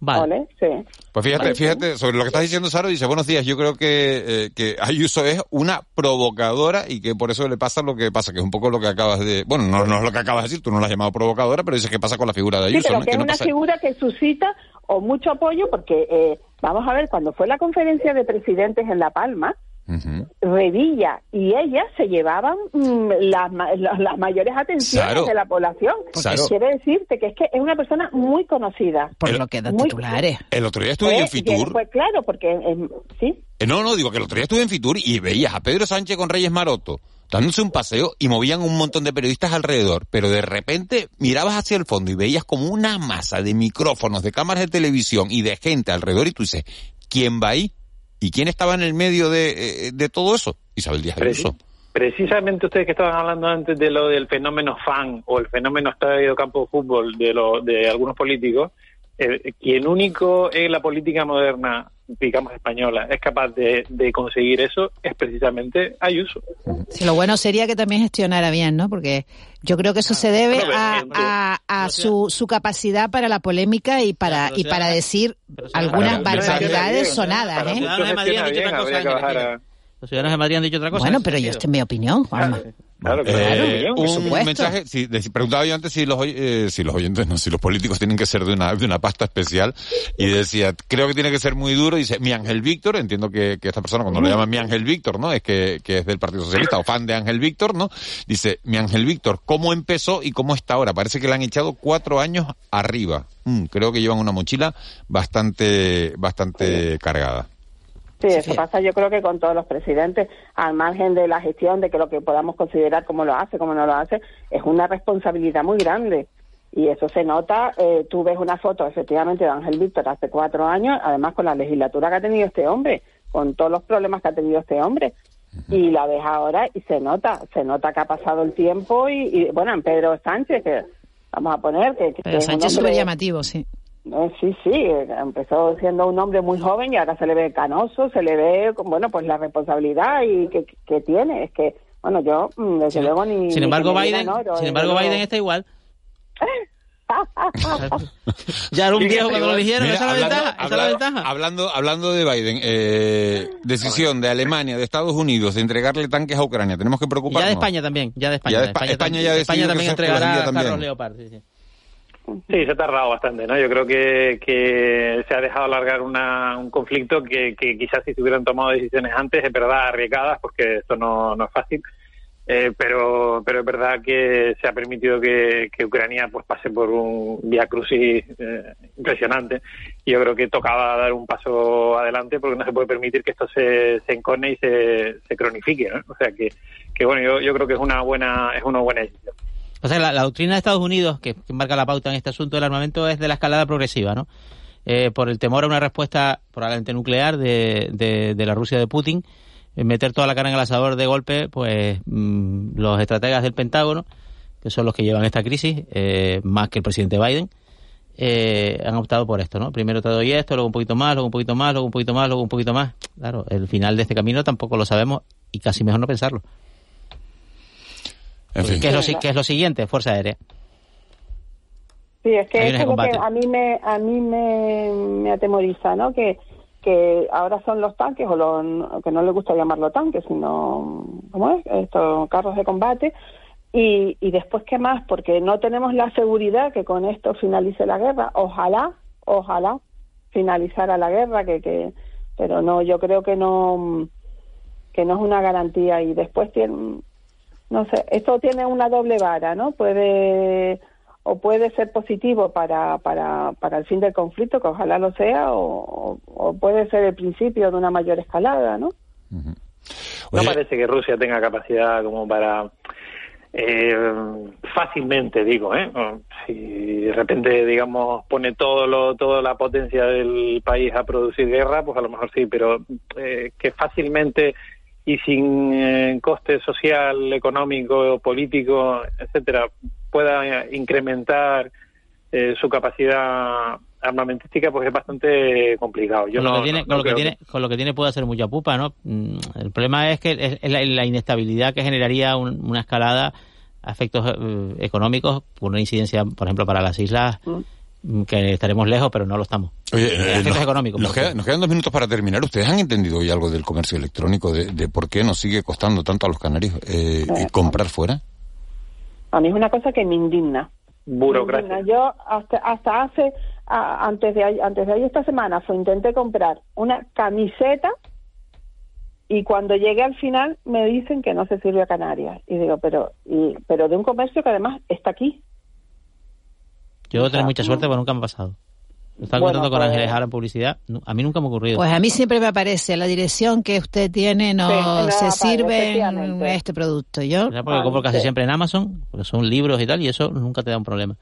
Vale. sí. Pues fíjate, fíjate, sobre lo que estás diciendo, Saro, dice, buenos días, yo creo que, eh, que Ayuso es una provocadora y que por eso le pasa lo que pasa, que es un poco lo que acabas de... Bueno, no, no es lo que acabas de decir, tú no la has llamado provocadora, pero dices que pasa con la figura de Ayuso. Sí, pero ¿no? que, es una figura que suscita o mucho apoyo porque, eh, vamos a ver, cuando fue la conferencia de presidentes en La Palma, Revilla y ella se llevaban mm, las, las, mayores atenciones de la población. Quiere decirte que es que es una persona muy conocida. Por lo que da titulares. El otro día estuve en Fitur. Pues claro, porque sí. Eh, no, no, digo que el otro día estuve en Fitur y veías a Pedro Sánchez con Reyes Maroto dándose un paseo y movían un montón de periodistas alrededor, pero de repente mirabas hacia el fondo y veías como una masa de micrófonos, de cámaras de televisión y de gente alrededor y tú dices, ¿quién va ahí? ¿Y quién estaba en el medio de, eh, todo eso? Isabel Díaz Ayuso. Precisamente ustedes que estaban hablando antes de lo del fenómeno fan o el fenómeno estadio campo de fútbol de, lo, de algunos políticos, eh, quien único en la política moderna, digamos española, es capaz de, de conseguir eso es precisamente Ayuso. Sí, lo bueno sería que también gestionara bien, ¿no? Porque yo creo que eso se debe a, a, a su, su capacidad para la polémica y para y para decir algunas barbaridades sonadas, ¿eh? Los ciudadanos de Madrid han dicho otra cosa. Bueno, pero yo esto es mi opinión, Juanma. Claro, Eh, por un mensaje, de- preguntaba yo antes si los, eh, si los oyentes, no, si los políticos tienen que ser de una, de una pasta especial, y decía, creo que tiene que ser muy duro, dice, mi Ángel Víctor, entiendo que, que esta persona cuando le llaman mi Ángel Víctor, ¿no? Es que, que es del Partido Socialista o fan de Ángel Víctor, ¿no? Dice, mi Ángel Víctor, ¿cómo empezó y cómo está ahora? Parece que le han echado cuatro años arriba. Mm, creo que llevan una mochila bastante, bastante cargada. Sí, eso pasa yo creo que con todos los presidentes, al margen de la gestión, de que lo que podamos considerar como lo hace, como no lo hace, es una responsabilidad muy grande. Y eso se nota, eh, tú ves una foto efectivamente de Ángel Víctor hace cuatro años, además con la legislatura que ha tenido este hombre, con todos los problemas que ha tenido este hombre. Y la ves ahora y se nota, se nota que ha pasado el tiempo y, y, bueno, en Pedro Sánchez, que vamos a poner que... que Pero Sánchez es súper llamativo, sí. Eh, Sí, sí, empezó siendo un hombre muy joven y ahora se le ve canoso, se le ve, con, bueno, pues la responsabilidad y que, que tiene. Es que, bueno, yo, mm, desde luego, ni. Sin ni embargo, Biden, oro, sin embargo. Biden está igual. (laughs) Ya era un viejo cuando lo eligieron, Mira, esa es la hablando- ventaja, esa es la hablando- ventaja. Hablando, hablando de Biden, eh, decisión de Alemania, de Estados Unidos, de entregarle tanques a Ucrania. Tenemos que preocuparnos. ya de España también, ya de España. Ya de de Espa- España también- ya España también entregará Leopard. sí, sí. Sí, se ha tardado bastante, ¿no? Yo creo que, se ha dejado alargar una, un conflicto que, quizás si se hubieran tomado decisiones antes, es verdad, arriesgadas, porque esto no, no es fácil, eh, pero, pero es verdad que se ha permitido que, Ucrania pues pase por un vía crucis eh, impresionante. Y yo creo que tocaba dar un paso adelante porque no se puede permitir que esto se, se encone y se, se cronifique, ¿no? O sea que, que bueno, yo, yo creo que es una buena, es una buena decisión. O sea, la, doctrina de Estados Unidos, que, que marca la pauta en este asunto del armamento, es de la escalada progresiva, ¿no? Eh, por el temor a una respuesta probablemente nuclear de, de, de la Rusia de Putin, eh, meter toda la cara en el asador de golpe, pues mm, los estrategas del Pentágono, que son los que llevan esta crisis, eh, más que el presidente Biden, eh, han optado por esto, ¿no? Primero te doy esto, luego un poquito más, luego un poquito más, luego un poquito más, luego un poquito más. Claro, el final de este camino tampoco lo sabemos y casi mejor no pensarlo. En fin. ¿Qué es, lo, si- qué es lo siguiente? Fuerza Aérea. Sí, es que Hay eso es lo unos que combates. a mí me a mí me, me atemoriza, ¿no? Que que ahora son los tanques o los que no les gusta llamarlo tanques, sino ¿cómo es? Estos carros de combate y y después qué más, porque no tenemos la seguridad que con esto finalice la guerra. Ojalá, ojalá finalizara la guerra, que que pero no, yo creo que no que no es una garantía y después tiene no sé, esto tiene una doble vara, ¿no? Puede o puede ser positivo para, para, para el fin del conflicto, que ojalá lo sea, o, o puede ser el principio de una mayor escalada, ¿no? No parece que Rusia tenga capacidad como para eh, fácilmente, digo, ¿eh? Si de repente, digamos, pone todo lo, toda la potencia del país a producir guerra, pues a lo mejor sí, pero eh, que fácilmente y sin eh, coste social, económico, político, etcétera, pueda eh, incrementar eh, su capacidad armamentística, pues es bastante complicado. Yo con, lo no- que tiene, no- con, no lo que tiene, con lo que tiene puede hacer mucha pupa, ¿no? Mm, El problema es que es, es la, la inestabilidad que generaría un- una escalada a efectos eh, económicos, por una incidencia, por ejemplo, para las islas, mm, que estaremos lejos, pero no lo estamos. Oye, Eh, nos, económicos. nos queda- nos quedan dos minutos para terminar. ¿Ustedes han entendido hoy algo del comercio electrónico, de, de por qué nos sigue costando tanto a los canarios eh, Eh, comprar fuera? A mí es una cosa que me indigna. Burocracia. Me indigna. Yo hasta, hasta hace, a- antes de ahí- antes de ahí esta semana, fue intenté comprar una camiseta y cuando llegué al final me dicen que no se sirve a Canarias. Y digo, pero, y, pero de un comercio que además está aquí. Yo debo tener mucha suerte porque nunca me ha pasado. Lo estaba Bueno, contando con pues- Ángeles Jara en publicidad. A mí nunca me ha ocurrido. Pues a mí siempre me aparece la dirección que usted tiene no Sí, se sirve en este producto. Yo ¿Será porque compro casi siempre en Amazon, porque son libros y tal, y eso nunca te da un problema.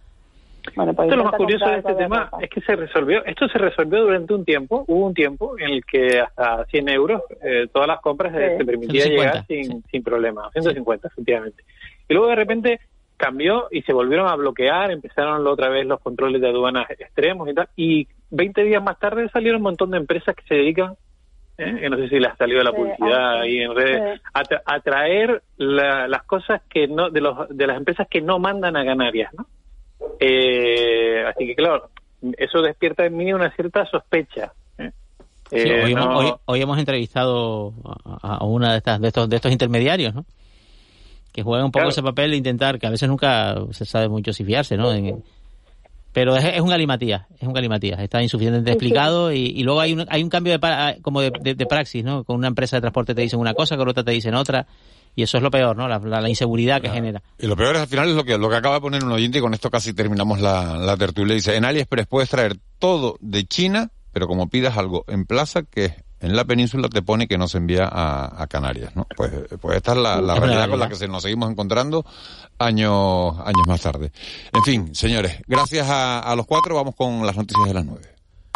Bueno, pues Esto es lo más curioso de este tema ropa. es que se resolvió, esto se resolvió durante un tiempo, hubo un tiempo en el que hasta 100 euros eh, todas las compras eh, Sí. se permitía 150, llegar sin, sin problema, 150 efectivamente. Y luego de repente cambió y se volvieron a bloquear, empezaron otra vez los controles de aduanas extremos y tal, y 20 días más tarde salieron un montón de empresas que se dedican, ¿eh? que no sé si les ha salido la publicidad ahí en redes, a, traer las cosas que no de, los, de las empresas que no mandan a Canarias, ¿no? Eh, así que claro, eso despierta en mí una cierta sospecha. ¿eh? hoy, hemos, entrevistado a, una de estas de estos de estos intermediarios, ¿no? Que juegan un poco ese papel de intentar, que a veces nunca se sabe mucho si fiarse, ¿no? pero es, un galimatías, es un galimatías, está insuficientemente explicado y, luego hay un, hay un cambio de, como de, praxis, ¿no? Con una empresa de transporte te dicen una cosa, con otra te dicen otra y eso es lo peor, ¿no? La, inseguridad que genera. Y lo peor es al final es lo que, lo que acaba de poner un oyente y con esto casi terminamos la, la tertulia. Dice, en AliExpress puedes traer todo de China, pero como pidas algo en plaza que es en la península te pone que no se envía a, Canarias, ¿no? Pues, pues esta es la, realidad con la que se nos seguimos encontrando años, años más tarde. En fin, señores, gracias a, a los cuatro, vamos con las noticias de las nueve.